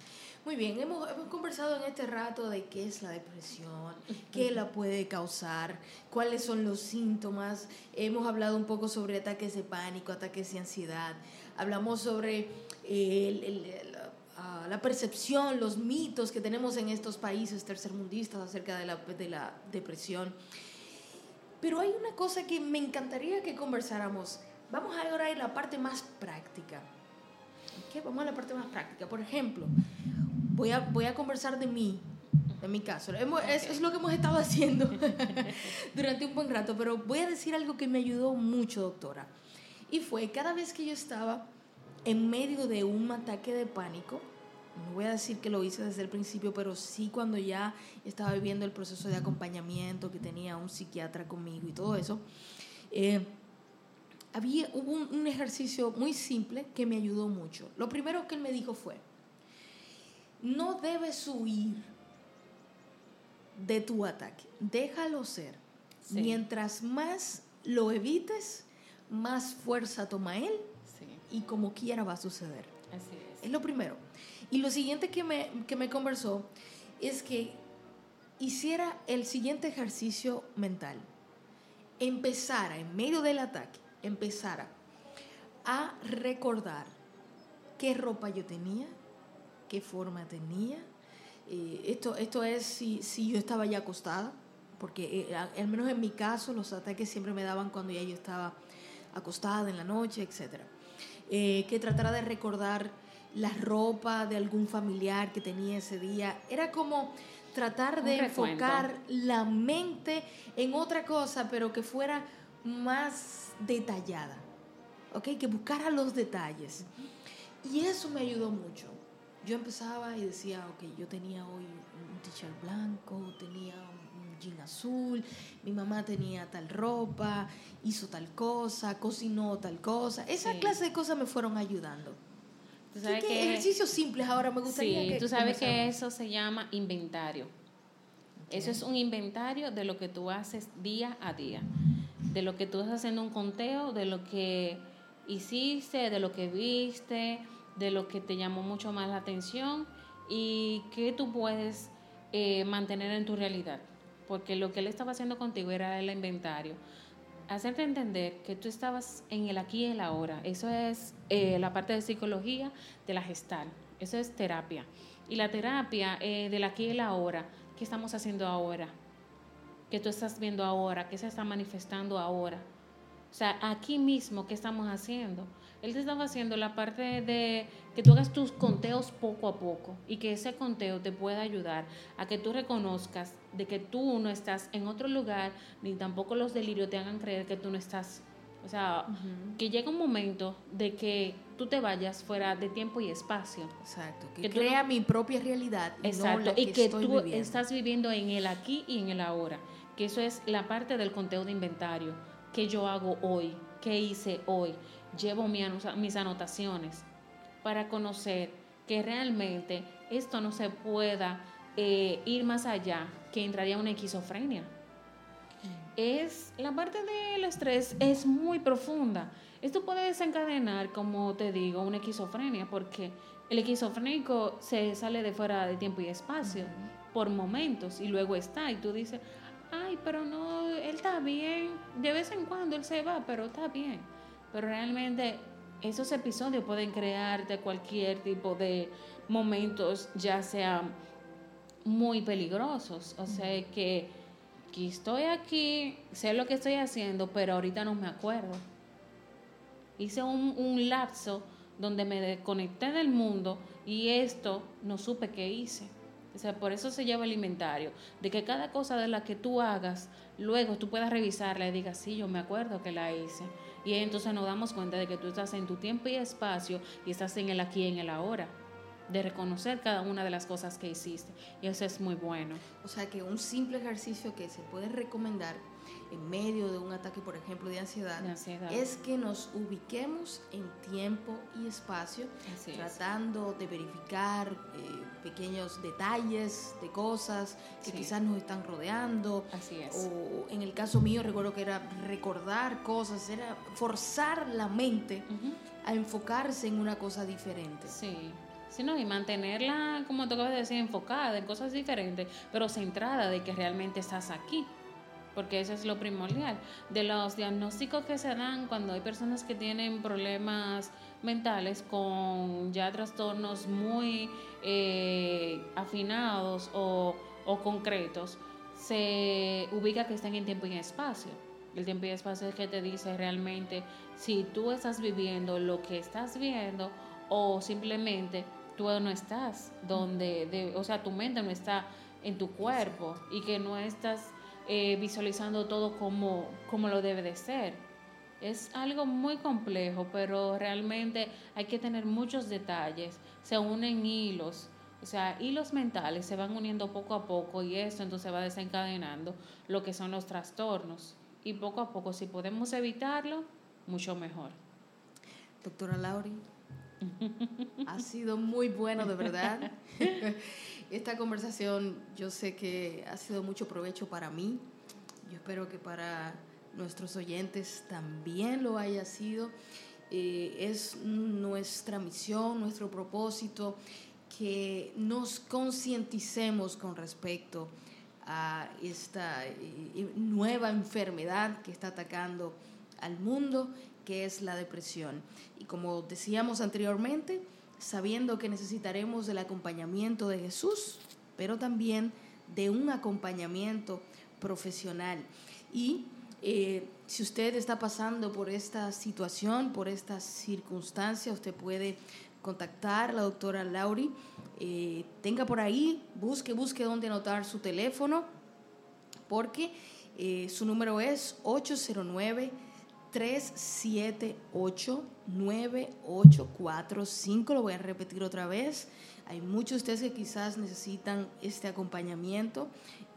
Muy bien, hemos, hemos, conversado en este rato de qué es la depresión, qué la puede causar, cuáles son los síntomas. Hemos hablado un poco sobre ataques de pánico, ataques de ansiedad. Hablamos sobre el, ah, la percepción, los mitos que tenemos en estos países tercermundistas acerca de la, de la depresión. Pero hay una cosa que me encantaría que conversáramos. Vamos ahora a la parte más práctica. ¿Qué? Vamos a la parte más práctica. Por ejemplo, voy a, voy a conversar de mí, de mi caso. Es, es lo que hemos estado haciendo durante un buen rato, pero voy a decir algo que me ayudó mucho, doctora. Y fue cada vez que yo estaba en medio de un ataque de pánico, no voy a decir que lo hice desde el principio, pero sí cuando ya estaba viviendo el proceso de acompañamiento, que tenía un psiquiatra conmigo y todo eso, eh, había, hubo un, un, ejercicio muy simple que me ayudó mucho. Lo primero que él me dijo fue, no debes huir de tu ataque, déjalo ser. Mientras más lo evites, más fuerza toma él y como quiera va a suceder. Así es. Es lo primero. Y lo siguiente que me, que me conversó es que hiciera el siguiente ejercicio mental. Empezara, en medio del ataque, empezara a recordar qué ropa yo tenía, qué forma tenía. Eh, esto, esto es si, si, yo estaba ya acostada, porque eh, al menos en mi caso los ataques siempre me daban cuando ya yo estaba acostada en la noche, etc. Eh, que tratara de recordar la ropa de algún familiar que tenía ese día. Era como tratar de enfocar la mente en otra cosa, pero que fuera más detallada, ¿ok? Que buscara los detalles. Y eso me ayudó mucho. Yo empezaba y decía, ok, yo tenía hoy un t-shirt blanco, tenía un jean azul, mi mamá tenía tal ropa, hizo tal cosa, cocinó tal cosa. Esa clase de cosas me fueron ayudando. ¿Tú sabes ¿Qué, ejercicios simples ahora me gustaría sí, que tú sabes que eso se llama inventario. Eso es un inventario de lo que tú haces día a día, de lo que tú estás haciendo un conteo, de lo que hiciste, de lo que viste, de lo que te llamó mucho más la atención y que tú puedes eh, mantener en tu realidad. Porque lo que él estaba haciendo contigo era el inventario hacerte entender que tú estabas en el aquí y el ahora. Eso es eh, la parte de psicología de la gestal. Eso es terapia. Y la terapia eh, del aquí y el ahora, ¿qué estamos haciendo ahora? ¿Qué tú estás viendo ahora? ¿Qué se está manifestando ahora? O sea, aquí mismo, ¿qué estamos haciendo? Él te estaba haciendo la parte de que tú hagas tus conteos poco a poco y que ese conteo te pueda ayudar a que tú reconozcas de que tú no estás en otro lugar, ni tampoco los delirios te hagan creer que tú no estás. O sea, que llega un momento de que tú te vayas fuera de tiempo y espacio. Exacto. Que, crea mi propia realidad. Y Exacto. y que tú estás viviendo en el aquí y en el ahora. Que eso es la parte del conteo de inventario. que yo hago hoy? ¿Qué hice hoy? Llevo mis anotaciones para conocer que realmente esto no se pueda eh, ir más allá, que entraría una esquizofrenia. Es la parte del estrés es muy profunda. Esto puede desencadenar, como te digo, una esquizofrenia, porque el esquizofrénico se sale de fuera de tiempo y espacio por momentos y luego está y tú dices, ay, pero no, él está bien, de vez en cuando él se va, pero está bien. Pero realmente esos episodios pueden crearte cualquier tipo de momentos, ya sean muy peligrosos. O sea que, que estoy aquí, sé lo que estoy haciendo, pero ahorita no me acuerdo. Hice un, un lapso donde me desconecté del mundo y esto no supe qué hice. O sea, por eso se lleva el inventario, de que cada cosa de la que tú hagas, luego tú puedas revisarla y digas, sí, yo me acuerdo que la hice. Y entonces nos damos cuenta de que tú estás en tu tiempo y espacio y estás en el aquí y en el ahora de reconocer cada una de las cosas que hiciste. Y eso es muy bueno. O sea que un simple ejercicio que se puede recomendar en medio de un ataque, por ejemplo, de ansiedad, es que nos ubiquemos en tiempo y espacio, tratando de verificar eh, pequeños detalles de cosas que quizás nos están rodeando. Así es. O en el caso mío, recuerdo que era recordar cosas, era forzar la mente a enfocarse en una cosa diferente. Sí. Sí, no, y mantenerla, como tú acabas de decir, enfocada en cosas diferentes, pero centrada de que realmente estás aquí porque eso es lo primordial. De los diagnósticos que se dan cuando hay personas que tienen problemas mentales con ya trastornos muy eh, afinados o, o concretos, se ubica que están en tiempo y espacio. El tiempo y espacio es que te dice realmente si tú estás viviendo lo que estás viendo o simplemente tú no estás donde, o sea, tu mente no está en tu cuerpo y que no estás eh, visualizando todo como, como lo debe de ser. Es algo muy complejo, pero realmente hay que tener muchos detalles. Se unen hilos, o sea, hilos mentales se van uniendo poco a poco y eso entonces va desencadenando lo que son los trastornos. Y poco a poco, si podemos evitarlo, mucho mejor. Doctora Lauri, ha sido muy bueno, de verdad. Esta conversación yo sé que ha sido mucho provecho para mí. Yo espero que para nuestros oyentes también lo haya sido. Eh, es nuestra misión, nuestro propósito, que nos concienticemos con respecto a esta eh, nueva enfermedad que está atacando al mundo, que es la depresión. Y como decíamos anteriormente, sabiendo que necesitaremos del acompañamiento de Jesús, pero también de un acompañamiento profesional. Y eh, si usted está pasando por esta situación, por esta circunstancia, usted puede contactar a la doctora Lauri. Eh, tenga por ahí, busque, busque dónde anotar su teléfono, porque eh, su número es 809 378-9845. Lo voy a repetir otra vez. Hay muchos de ustedes que quizás necesitan este acompañamiento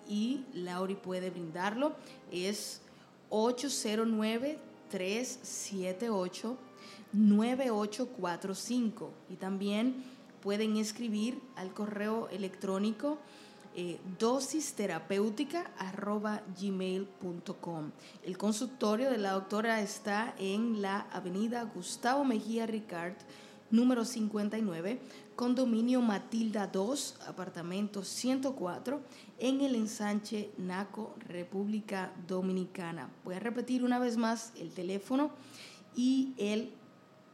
y Lauri puede brindarlo. Es 809-378-9845. Y también pueden escribir al correo electrónico eh, dosisterapéutica.gmail.com. El consultorio de la doctora está en la avenida Gustavo Mejía Ricard, número 59, condominio Matilda 2, apartamento 104, en el ensanche Naco, República Dominicana. Voy a repetir una vez más el teléfono y el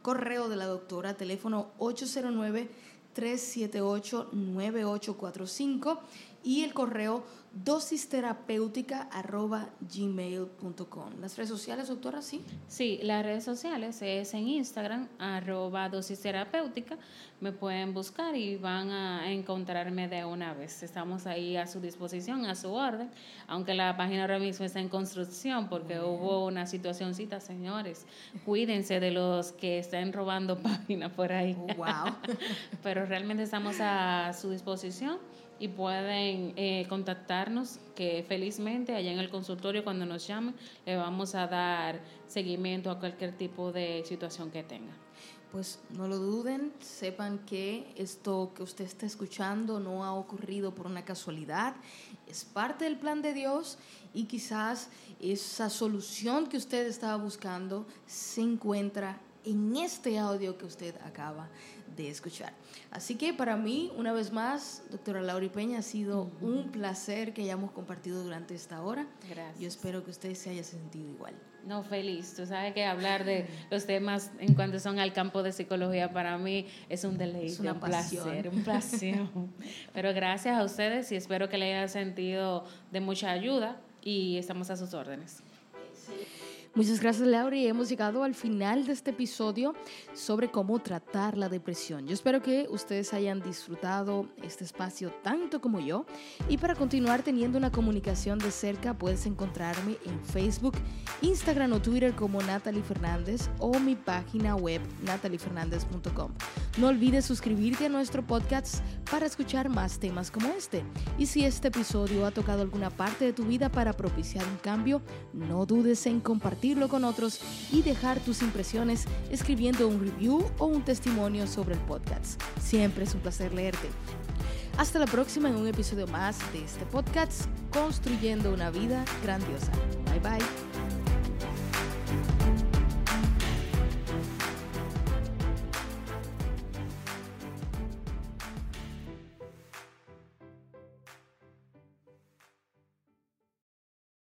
correo de la doctora, teléfono 809 378 9845 y el correo dosisterapéutica.gmail.com. ¿Las redes sociales, doctora, sí? Sí, las redes sociales es en Instagram, arroba dosisterapéutica. Me pueden buscar y van a encontrarme de una vez. Estamos ahí a su disposición, a su orden, aunque la página ahora mismo está en construcción porque hubo una situacióncita, señores. Cuídense de los que están robando páginas por ahí. Oh, wow. Pero realmente estamos a su disposición y pueden eh, contactarnos, que felizmente allá en el consultorio cuando nos llamen le vamos a dar seguimiento a cualquier tipo de situación que tenga. Pues no lo duden, sepan que esto que usted está escuchando no ha ocurrido por una casualidad, es parte del plan de Dios y quizás esa solución que usted estaba buscando se encuentra en este audio que usted acaba de escuchar. Así que para mí, una vez más, doctora Laura Peña, ha sido un placer que hayamos compartido durante esta hora. Gracias. Yo espero que usted se haya sentido igual. No, feliz. Tú sabes que hablar de los temas en cuanto son al campo de psicología para mí es un deleite, Es una un pasión. placer, un placer. Pero gracias a ustedes y espero que le haya sentido de mucha ayuda y estamos a sus órdenes. Muchas gracias Laura y hemos llegado al final de este episodio sobre cómo tratar la depresión. Yo espero que ustedes hayan disfrutado este espacio tanto como yo y para continuar teniendo una comunicación de cerca puedes encontrarme en Facebook, Instagram o Twitter como Natalie Fernández o mi página web nataliefernandez.com. No olvides suscribirte a nuestro podcast para escuchar más temas como este. Y si este episodio ha tocado alguna parte de tu vida para propiciar un cambio, no dudes en compartirlo con otros y dejar tus impresiones escribiendo un review o un testimonio sobre el podcast. Siempre es un placer leerte. Hasta la próxima en un episodio más de este podcast, Construyendo una vida grandiosa. Bye bye.